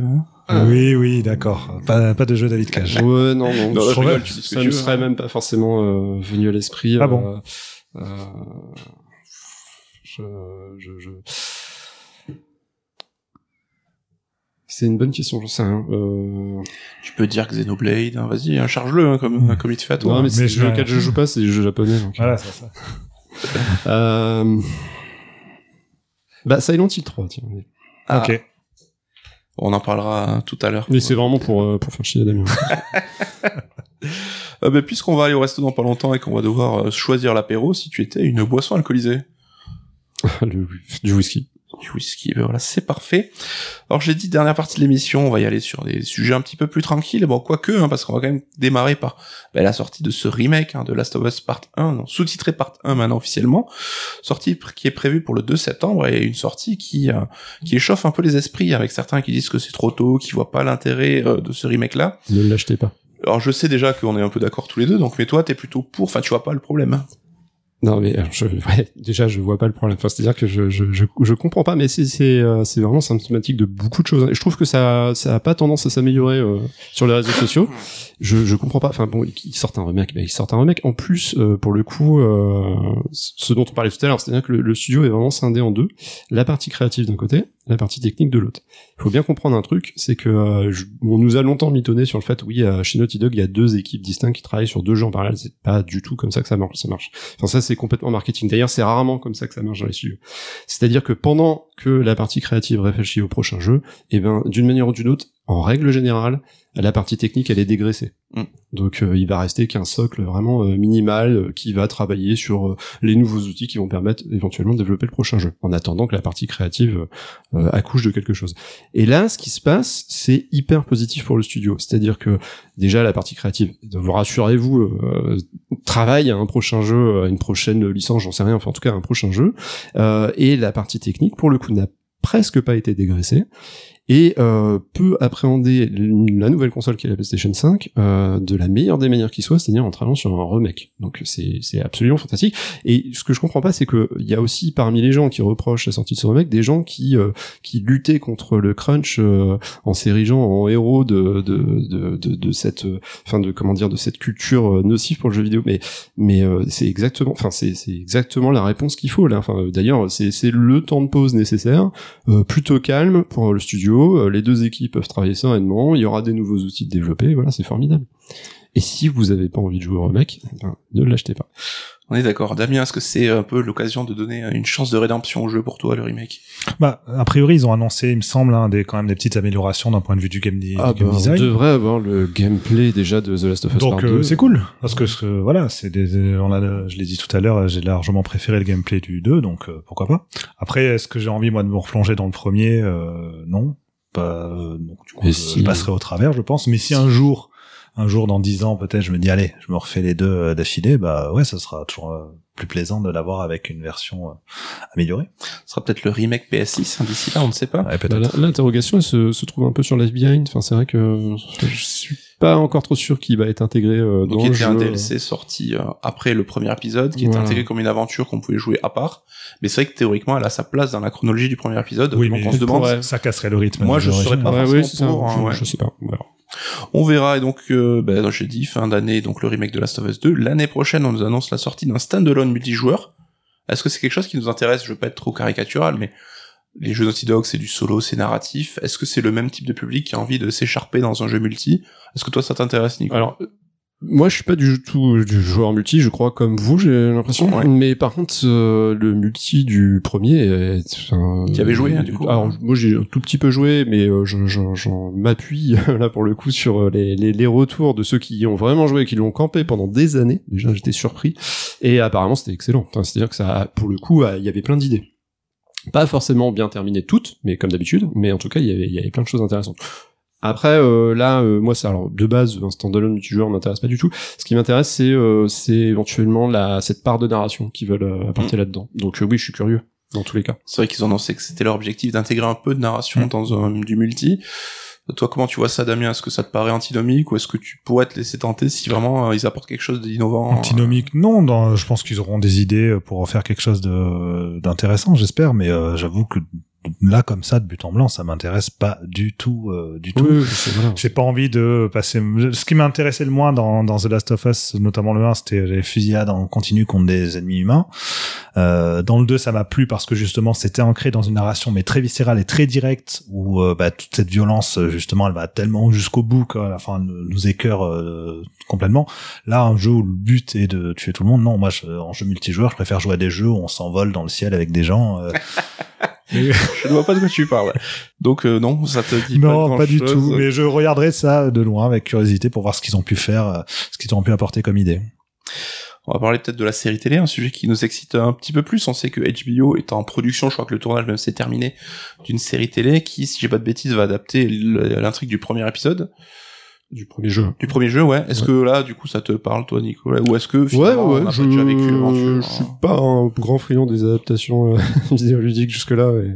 Oui, oui, d'accord. Pas, pas de jeu David Cage. Ouais, non, non. Je je rigole, ça veux, serait hein. même pas forcément euh, venu à l'esprit. Ah euh, bon euh, je, je, je... C'est une bonne question, j'en sais rien. Euh... Tu peux dire Xenoblade, hein, vas-y, hein, charge-le hein, comme, comme il te fait à toi. Non, mais, mais c'est je jeux vais- auxquels je joue pas, c'est des jeux japonais. Donc, Voilà, c'est ça. Euh... Bah, Silent Hill 3, tiens. Ah, Ok. On en parlera tout à l'heure. Mais c'est vraiment pour, euh, pour faire chier Damien. Euh, bah, Puisqu'on va aller au resto dans pas longtemps et qu'on va devoir euh, choisir l'apéro, si tu étais une boisson alcoolisée. Le- du whisky. Du whisky, ben voilà, c'est parfait. Alors j'ai dit dernière partie de l'émission, on va y aller sur des sujets un petit peu plus tranquilles, bon quoique, hein, parce qu'on va quand même démarrer par ben, la sortie de ce remake hein, de Last of Us Part 1, non, sous-titré Part 1 maintenant officiellement, sortie qui est prévue pour le 2 septembre et une sortie qui euh, qui échauffe un peu les esprits avec certains qui disent que c'est trop tôt, qui voient pas l'intérêt euh, de ce remake là. Ne l'achetez pas. Alors je sais déjà qu'on est un peu d'accord tous les deux, donc mais toi t'es plutôt pour, enfin tu vois pas le problème. hein. Non mais euh, je, ouais, déjà je vois pas le problème. Enfin c'est-à-dire que je, je, je, je comprends pas, mais c'est c'est euh, c'est vraiment symptomatique de beaucoup de choses. Et je trouve que ça ça a pas tendance à s'améliorer euh, sur les réseaux sociaux. Je je comprends pas. Enfin bon, ils sortent un remake, mais ils sortent un remake. En plus euh, pour le coup, euh, ce dont on parlait tout à l'heure, c'est-à-dire que le, le studio est vraiment scindé en deux. La partie créative d'un côté, la partie technique de l'autre. Il faut bien comprendre un truc, c'est que euh, on nous a longtemps mitonné sur le fait, oui, euh, chez Naughty Dog, il y a deux équipes distinctes qui travaillent sur deux jeux en parallèle. C'est pas du tout comme ça que ça marche. Ça marche. Enfin, ça, c'est complètement marketing. D'ailleurs, c'est rarement comme ça que ça marche dans les studios. C'est-à-dire que pendant que la partie créative réfléchit au prochain jeu, et ben, d'une manière ou d'une autre, en règle générale, la partie technique, elle est dégraissée. Mm. Donc, euh, il va rester qu'un socle vraiment euh, minimal euh, qui va travailler sur les nouveaux outils qui vont permettre éventuellement de développer le prochain jeu, en attendant que la partie créative accouche de quelque chose. Et là, ce qui se passe, c'est hyper positif pour le studio. C'est-à-dire que déjà la partie créative, vous rassurez-vous, travaille à un prochain jeu, à une prochaine licence, j'en sais rien, enfin en tout cas à un prochain jeu. Et la partie technique, pour le coup, n'a presque pas été dégraissée et euh, peut appréhender la nouvelle console qui est la PlayStation 5 euh, de la meilleure des manières qui soit, c'est-à-dire en travaillant sur un remake. Donc c'est absolument fantastique. Et ce que je comprends pas, c'est que il y a aussi parmi les gens qui reprochent la sortie de ce remake des gens qui euh, qui luttaient contre le crunch euh, en s'érigeant en héros de de, de, de, cette euh, enfin de comment dire de cette culture euh, nocive pour le jeu vidéo. Mais mais c'est exactement enfin c'est exactement la réponse qu'il faut là. Enfin d'ailleurs c'est le temps de pause nécessaire, plutôt calme pour le studio. Euh, les deux équipes peuvent travailler sereinement. Il y aura des nouveaux outils de développer. Voilà, c'est formidable. Et si vous avez pas envie de jouer au remake, ben, ne l'achetez pas. On est d'accord. Damien, est-ce que c'est un peu l'occasion de donner une chance de rédemption au jeu pour toi, le remake? Bah, a priori, ils ont annoncé, il me semble, hein, des, quand même des petites améliorations d'un point de vue du game, Ah du game bah, on devrait avoir le gameplay déjà de The Last of Us Donc Part euh, 2. c'est cool parce que ce que- voilà c'est des on a je l'ai dit tout à l'heure j'ai largement préféré le gameplay du 2 donc euh, pourquoi pas après est-ce que j'ai envie moi de me replonger dans le premier? Euh, non pas euh, donc du coup je, si. je passerai au travers je pense mais si un jour un jour dans dix ans peut-être je me dis allez je me refais les deux euh, d'affilée bah ouais ça sera toujours euh, plus plaisant de l'avoir avec une version euh, améliorée Ce sera peut-être le remake PS6 hein, d'ici là, on ne sait pas. ouais, Bah, L'interrogation elle se, se trouve un peu sur Left Behind. Enfin, c'est vrai que je suis pas encore trop sûr qu'il va être intégré euh, Donc dans qui le était jeu. un DLC sorti euh, après le premier épisode, qui Voilà. intégré comme une aventure qu'on pouvait jouer à part. Mais c'est vrai que théoriquement, elle a sa place dans la chronologie du premier épisode. oui donc mais on se demande. pourrait. ça casserait le rythme Moi, je jeu saurais pas. Ouais, forcément oui, c'est ça. pour, hein, je, ouais. je sais pas. on verra. On verra et donc, euh, ben, j'ai dit fin d'année, donc le remake de Last of Us 2. L'année prochaine, on nous annonce la sortie d'un standalone multijoueur. Est-ce que c'est quelque chose qui nous intéresse? Je veux pas être trop caricatural, mais les jeux Naughty Dog, c'est du solo, c'est narratif. Est-ce que c'est le même type de public qui a envie de s'écharper dans un jeu multi? Est-ce que toi, ça t'intéresse, Nico? Alors, euh, moi, je suis pas du tout du joueur multi, je crois, comme vous, j'ai l'impression. Ouais. Mais par contre, euh, le multi du premier, est, enfin, Qui avait joué, hein, du coup. Alors, moi, j'ai un tout petit peu joué, mais euh, je- je- j'en m'appuie là pour le coup sur euh, les, les, les retours de ceux qui y ont vraiment joué, qui l'ont campé pendant des années. Déjà, j'étais surpris. Et apparemment, c'était excellent. Enfin, C'est-à-dire que ça, pour le coup, il y avait plein d'idées. Pas forcément bien terminées toutes, mais comme d'habitude. Mais en tout cas, il y avait, il y avait plein de choses intéressantes. Après, euh, là, euh, moi, c'est alors de base un standalone multijoueur m'intéresse pas du tout. Ce qui m'intéresse, c'est euh, c'est éventuellement la cette part de narration qu'ils veulent euh, apporter là-dedans. Donc euh, oui, je suis curieux dans tous les cas. C'est vrai qu'ils ont annoncé que c'était leur objectif d'intégrer un peu de narration Mm. dans un, du multi. Toi, comment tu vois ça, Damien? Est-ce que ça te paraît antinomique ou est-ce que tu pourrais te laisser tenter si vraiment euh, ils apportent quelque chose d'innovant? Antinomique, non. Je pense qu'ils auront des idées pour en faire quelque chose d'intéressant, j'espère. Mais euh, j'avoue que là, comme ça, de but en blanc, ça m'intéresse pas du tout, euh, du tout. Oui. J'ai pas envie de passer. Ce qui m'intéressait le moins dans, dans The Last of Us, notamment le 1, c'était les fusillades en continu contre des ennemis humains. Euh, dans le 2, ça m'a plu parce que justement, c'était ancré dans une narration mais très viscérale et très directe, où euh, bah, toute cette violence, euh, justement, elle va tellement jusqu'au bout qu'à la fin, nous écœure euh, complètement. Là, un jeu où le but est de tuer tout le monde, non. Moi, je, en jeu multijoueur, je préfère jouer à des jeux où on s'envole dans le ciel avec des gens. euh, Je ne vois pas de quoi tu parles. Donc euh, non, ça te dit non, pas, pas, du tout. Mais je regarderai ça de loin avec curiosité pour voir ce qu'ils ont pu faire, ce qu'ils ont pu apporter comme idée. On va parler peut-être de la série télé, un sujet qui nous excite un petit peu plus. On sait que HBO est en production, je crois que le tournage même s'est terminé, d'une série télé qui, si j'ai pas de bêtises, va adapter l'intrigue du premier épisode, Du premier jeu. du premier jeu, ouais. Est-ce Ouais. que là, du coup, ça te parle, toi, Nicolas Ou est-ce que Ouais, finalement, ouais, on n'a je, déjà vécu l'aventure je suis pas un grand friand des adaptations euh, vidéoludiques jusque-là. et-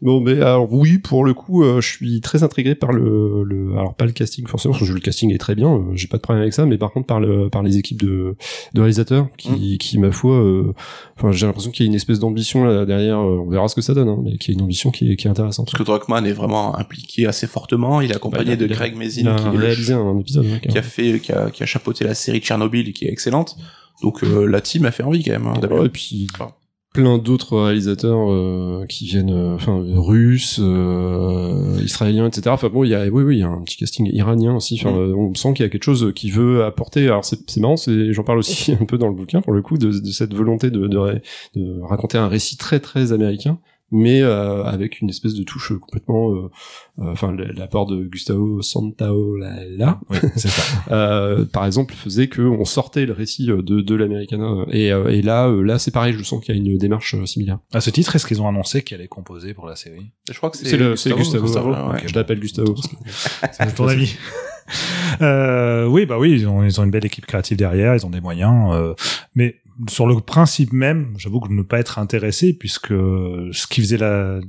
Bon, mais alors oui, pour le coup, euh, je suis très intrigué par le, le, alors pas le casting forcément, parce que le casting est très bien, euh, j'ai pas de problème avec ça, mais par contre par le, par les équipes de, de réalisateurs qui, qui ma foi, euh, enfin j'ai l'impression qu'il y a une espèce d'ambition là derrière. euh, on verra ce que ça donne, hein, mais qu'il y a une ambition qui est, qui est intéressante. Parce que Druckmann est vraiment impliqué assez fortement. Il est accompagné Bah, il a- de a- Craig Mazin, a qui, est réalisé un épisode. qui a fait, qui a, qui a chapeauté la série Tchernobyl, qui est excellente. Donc euh, la team a fait envie quand même. Hein. Ouais, et puis Enfin. plein d'autres réalisateurs euh, qui viennent, euh, enfin russes, euh, israéliens, etc. Enfin bon, il y a, oui, oui, il y a un petit casting iranien aussi. Enfin, Mm. on sent qu'il y a quelque chose qui veut apporter. Alors c'est marrant, c'est, j'en parle aussi un peu dans le bouquin pour le coup de, de cette volonté de, de, ré- de raconter un récit très très américain. Mais euh, avec une espèce de touche complètement, euh, euh, enfin l'apport de Gustavo Santaolalla, Oui, c'est ça. euh, par exemple, faisait que on sortait le récit euh, de, de l'Americana. Et, euh, et là, euh, là, c'est pareil. Je sens qu'il y a une démarche euh, similaire. À ce titre, est-ce qu'ils ont annoncé qu'elle est composée pour la série? Je crois que c'est le, c'est Gustavo. ouais. Je l'appelle Gustavo. C'est ton ami. Euh, oui, bah oui, ils ont, ils ont une belle équipe créative derrière, ils ont des moyens. euh, mais sur le principe même, j'avoue que de ne pas être intéressé, puisque ce qui faisait la,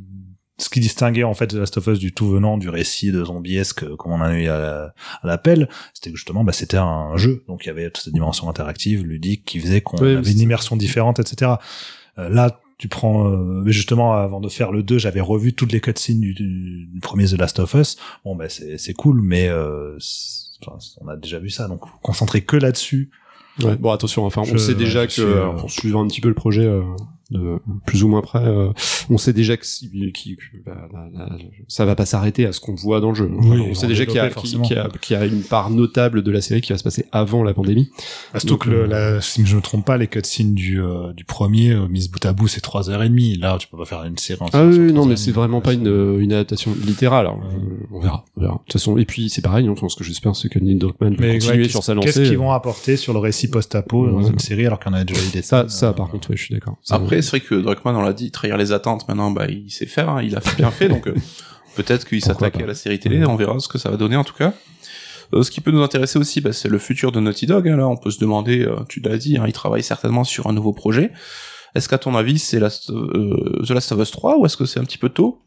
ce qui distinguait en fait The Last of Us du tout venant du récit de zombiesque comme on en a eu à la- à l'appel, c'était que justement, bah, c'était un jeu, donc il y avait toute cette dimension interactive, ludique, qui faisait qu'on Oui, avait une immersion différente, etc. Euh, là, tu prends, euh, mais justement, avant de faire le 2, j'avais revu toutes les cutscenes du, du, du premier The Last of Us. Bon, bah, c'est, cool, mais euh, enfin, on a déjà vu ça, donc concentrer que là-dessus. Ouais, bon, attention. Enfin, on sait déjà que, suis, euh, euh, pour suivre un petit peu le projet. Euh, plus ou moins près, euh, on sait déjà que, si- qui- que, bah, la- la- ça va pas s'arrêter à ce qu'on voit dans le jeu. Enfin, Oui, on sait déjà qu'il y, a, développer, qu'il qu'il y a- qu'il y a une part notable de la série qui va se passer avant la pandémie. Surtout Donc, que le- euh, la- si je ne me trompe pas, les cutscenes du, euh, du premier, euh, mise bout à bout, c'est trois heures et demie. Là, tu peux pas faire une série en Ah oui, non, mais c'est vraiment pas une, une adaptation littérale. Alors, Ouais. je- on verra, on verra. De toute façon, et puis c'est pareil. Enfin, ce que j'espère, c'est que Neil Druckmann peut Mais continuer ouais, sur sa lancée. Qu'est-ce qu'ils vont apporter sur le récit post-apo dans une série alors en a déjà eu des Ça, ça, par contre, ouais, je suis d'accord. C'est vrai que Druckmann, on l'a dit, trahir les attentes, maintenant, bah, il sait faire, hein, il a bien fait, donc euh, peut-être qu'il pas. à la série télé, on verra ce que ça va donner en tout cas. Euh, ce qui peut nous intéresser aussi, bah, c'est le futur de Naughty Dog. hein, là, on peut se demander, euh, tu l'as dit, hein, il travaille certainement sur un nouveau projet. Est-ce qu'à ton avis, c'est The Last of Us 3 ou est-ce que c'est un petit peu tôt?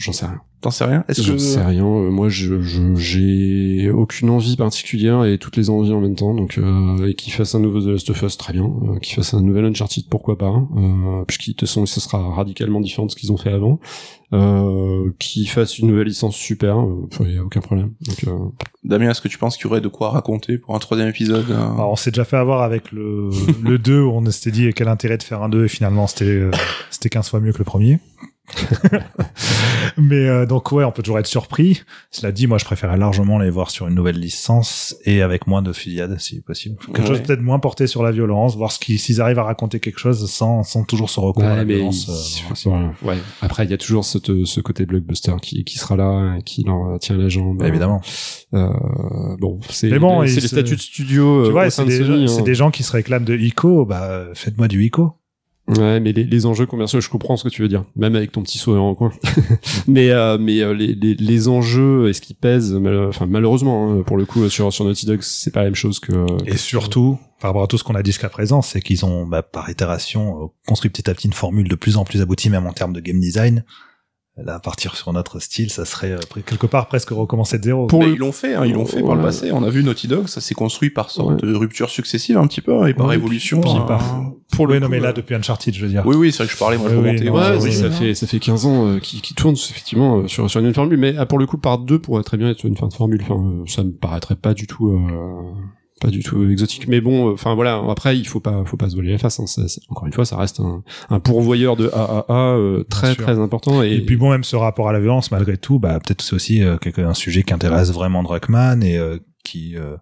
J'en sais rien. T'en sais rien Est-ce J'en que sais rien. Euh, moi, je, je- j'ai aucune envie particulière et toutes les envies en même temps. Donc, euh, et qu'il fasse un nouveau The Last of Us, très bien. Euh, qu'il fasse un nouvel Uncharted, pourquoi pas. Euh, puisqu'ils te sont, ce sera radicalement différent de ce qu'ils ont fait avant. Euh, qu'il fasse une nouvelle licence, super. euh, Il y a aucun problème. Donc, euh, Damien, est-ce que tu penses qu'il y aurait de quoi raconter pour un troisième épisode euh, Alors, on s'est déjà fait avoir avec le, le 2 où on s'était dit quel intérêt de faire un 2 et finalement c'était euh, c'était 15 fois mieux que le premier. Mais euh, donc ouais, on peut toujours être surpris. Cela dit, moi je préférais largement les voir sur une nouvelle licence et avec moins de fusillade si possible. Quelque Ouais. chose peut-être moins porté sur la violence, voir ce qu'ils s'ils arrivent à raconter quelque chose sans sans toujours se recourir à la Ouais, mais violence. il- euh, ouais. Après, il y a toujours cette- ce côté blockbuster qui, qui sera là, et qui leur tient la jambe. Évidemment. Euh, bon, c'est bon, se- statuts de studio. tu euh, vois, c'est de des, Sony, hein. des gens qui se réclament de ICO, bah faites-moi du ICO. Ouais, mais les, les enjeux commerciaux, je comprends ce que tu veux dire, même avec ton petit sourire en coin. mais euh, mais euh, les, les, les enjeux, est-ce qu'ils pèsent mal- Enfin, malheureusement, hein, pour le coup, sur sur Naughty Dog, c'est pas la même chose que. Et surtout, par rapport à tout ce qu'on a dit jusqu'à présent, c'est qu'ils ont, bah, par itération, euh, construit petit à petit une formule de plus en plus aboutie, même en termes de game design. Là, à partir sur notre style, ça serait euh, quelque part presque recommencer de zéro. Pour Mais le- ils l'ont fait, hein, ils l'ont fait par le passé. On a vu Naughty Dog, ça s'est construit par sorte Ouais. de ruptures successives un petit peu, hein, et par Ouais, évolution. puis hein. par- pour le oui, non, mais là, euh, depuis Uncharted, je veux dire. Oui, oui, c'est vrai que je parlais, moi, je Oui, oui, remontais. non, Ouais, oui, ça oui. fait ça fait 15 ans euh, qui qui tourne effectivement euh, sur sur une formule, mais ah, pour le coup par deux pourrait très bien être une fin de formule. Enfin, euh, ça me paraîtrait pas du tout. Pas du tout exotique mais bon euh, enfin voilà après il faut pas faut pas se voiler la face hein. Ça- encore une fois ça reste un, un pourvoyeur de AAA euh, très très important et, Et puis bon, même ce rapport à la violence, malgré tout, bah peut-être c'est aussi euh, un sujet qui intéresse vraiment Druckmann et euh, qui, euh,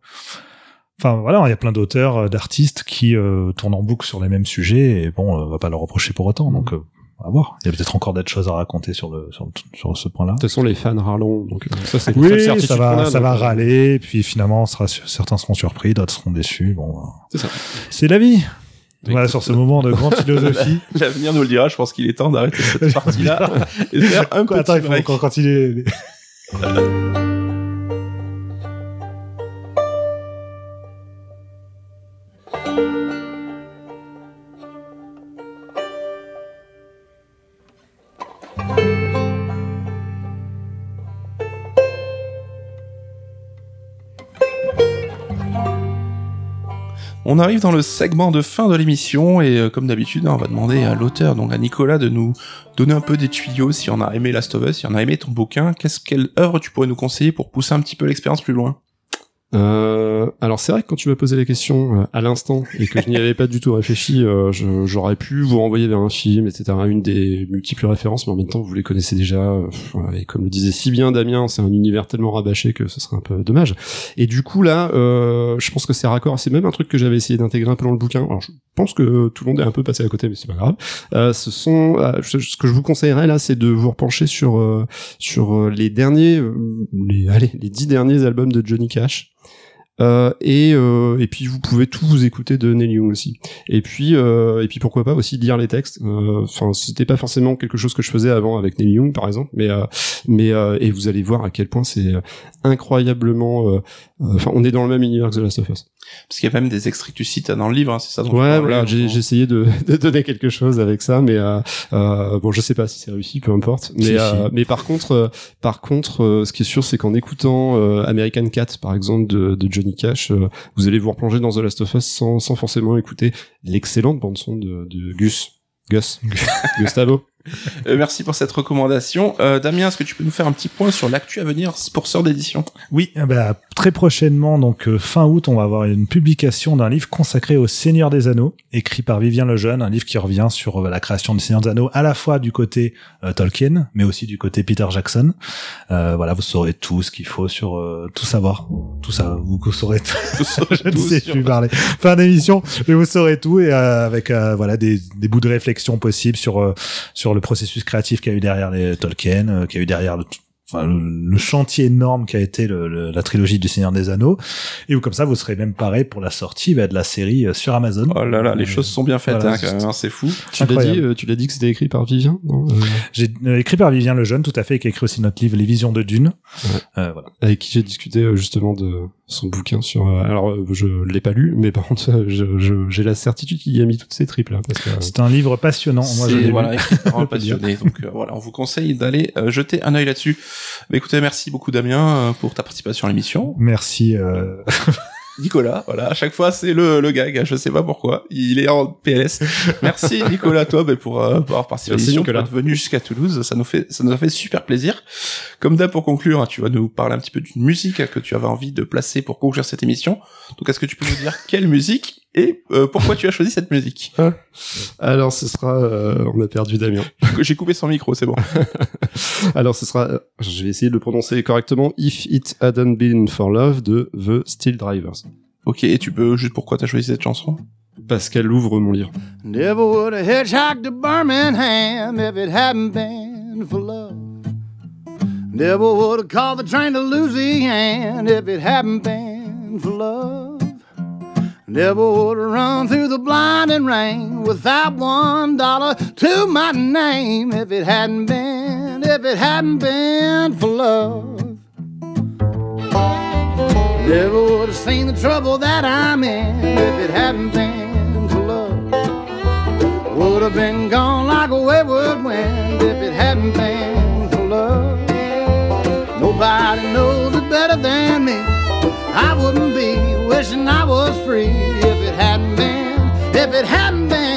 enfin voilà, il y a plein d'auteurs, d'artistes qui euh, tournent en boucle sur les mêmes sujets et bon, on va pas leur reprocher pour autant. Donc, euh, à voir. Il y a peut-être encore d'autres choses à raconter sur le sur, le- sur ce point-là. de toute façon les fans râleront donc euh, ça c'est Oui, ça qu'on va, ça va euh, râler, puis finalement, on sera, certains seront surpris, d'autres seront déçus. Bon, euh, c'est ça c'est la vie. Voilà sur ce moment de grande philosophie. L'avenir nous le dira, je pense qu'il est temps d'arrêter cette partie-là et de faire un Quoi, petit attends, il faut break. encore continuer. On arrive dans le segment de fin de l'émission et euh, comme d'habitude, hein, on va demander à l'auteur, donc à Nicolas, de nous donner un peu des tuyaux si on a aimé Last of Us, si on a aimé ton bouquin. Qu'est-ce quelle œuvre tu pourrais nous conseiller pour pousser un petit peu l'expérience plus loin? Euh, alors c'est vrai que quand tu m'as posé la question euh, à l'instant et que je n'y avais pas du tout réfléchi, euh, j'aurais pu vous renvoyer vers un film, etc. Une des multiples références, mais en même temps vous les connaissez déjà. euh, et comme le disait si bien Damien, c'est un univers tellement rabâché que ce serait un peu dommage. Et du coup là, euh, je pense que c'est raccord. C'est même un truc que j'avais essayé d'intégrer un peu dans le bouquin. Alors je pense que tout le monde est un peu passé à côté, mais c'est pas grave. Ce sont ce que je vous conseillerais là, c'est de vous repencher sur sur les derniers, les allez, les dix derniers albums de Johnny Cash. Euh, et euh, et puis vous pouvez tout vous écouter de Neil Young aussi. Et puis euh, et puis pourquoi pas aussi lire les textes. Euh, Enfin c'était pas forcément quelque chose que je faisais avant avec Neil Young par exemple, mais euh, mais euh, et vous allez voir à quel point c'est incroyablement. Enfin on est dans le même univers que The Last of Us. Parce qu'il y a même des extraits que tu cites dans le livre, hein, c'est ça dont Ouais, voilà, j'ai essayé de, de donner quelque chose avec ça, mais bon, je sais pas si c'est réussi, peu importe. Mais euh, mais par contre, par contre, ce qui est sûr, c'est qu'en écoutant euh, American Cat, par exemple, de, de Johnny Cash, euh, vous allez vous replonger dans The Last of Us sans, sans forcément écouter l'excellente bande son de, de Gus. Gus. Gustavo. Euh, merci pour cette recommandation. Euh, Damien, est-ce que tu peux nous faire un petit point sur l'actu à venir pour Sœur d'édition? Oui, eh ben, très prochainement, donc euh, fin août, on va avoir une publication d'un livre consacré au Seigneur des Anneaux, écrit par Vivien Lejeune, un livre qui revient sur euh, la création du Seigneur des Anneaux, à la fois du côté euh, Tolkien, mais aussi du côté Peter Jackson. Euh, voilà, vous saurez tout ce qu'il faut sur euh, tout savoir, tout ça, vous, vous saurez tout. Je ne sais plus parler. Fin d'émission, mais vous saurez tout et euh, avec euh, voilà des, des bouts de réflexion possibles sur euh, sur le processus créatif qu'il y a eu derrière les Tolkien, euh, qu'il y a eu derrière le, enfin, le, le chantier énorme qui a été le- le- la trilogie du Seigneur des Anneaux et où comme ça vous serez même paré pour la sortie bah, de la série euh, sur Amazon. Oh là là, les Euh, choses sont bien faites, voilà, hein, hein, c'est fou. Tu l'as dit, euh, tu l'as dit que c'était écrit par Vivien, Euh, J'ai euh, écrit par Vivien Lejeune, tout à fait, qui a écrit aussi notre livre Les Visions de Dune. Ouais. Euh, voilà. avec qui j'ai discuté euh, justement de son bouquin sur. euh, alors, euh, je l'ai pas lu, mais par contre, je- je- j'ai la certitude qu'il y a mis toutes ces tripes là, parce que. euh, C'est un livre passionnant. Moi, je voilà, écrit par un passionné. Donc euh, voilà, on vous conseille d'aller euh, jeter un œil là-dessus. Bah, écoutez, merci beaucoup Damien euh, pour ta participation à l'émission. Merci. Nicolas, voilà, à chaque fois c'est le, le gag, je sais pas pourquoi, il est en PLS. Merci Nicolas, toi, bah, pour, euh, pour avoir participé à Merci, l'émission, pour Nicolas. être venu jusqu'à Toulouse, ça nous fait, ça nous a fait super plaisir. Comme d'hab pour conclure, hein, tu vas nous parler un petit peu d'une musique que tu avais envie de placer pour conclure cette émission. Donc est-ce que tu peux nous dire quelle musique et euh, pourquoi tu as choisi cette musique? Alors ce sera, euh, on a perdu Damien. J'ai coupé son micro, c'est bon. Alors ce sera, euh, je vais essayer de le prononcer correctement. If It Hadn't Been for Love de The Steel Drivers. Ok, et tu peux juste pourquoi t'as choisi cette chanson? Parce qu'elle ouvre mon livre. Never would have hitchhiked to Birmingham if it hadn't been for love. Never would have called the train to Louisiana if it hadn't been for love. Never would run through the blinding rain without one dollar to my name if it hadn't been, if it hadn't been for love. Never would have seen the trouble that I'm in if it hadn't been for love. Would have been gone like a wayward wind if it hadn't been for love. Nobody knows it better than me. I wouldn't be wishing I was free if it hadn't been, if it hadn't been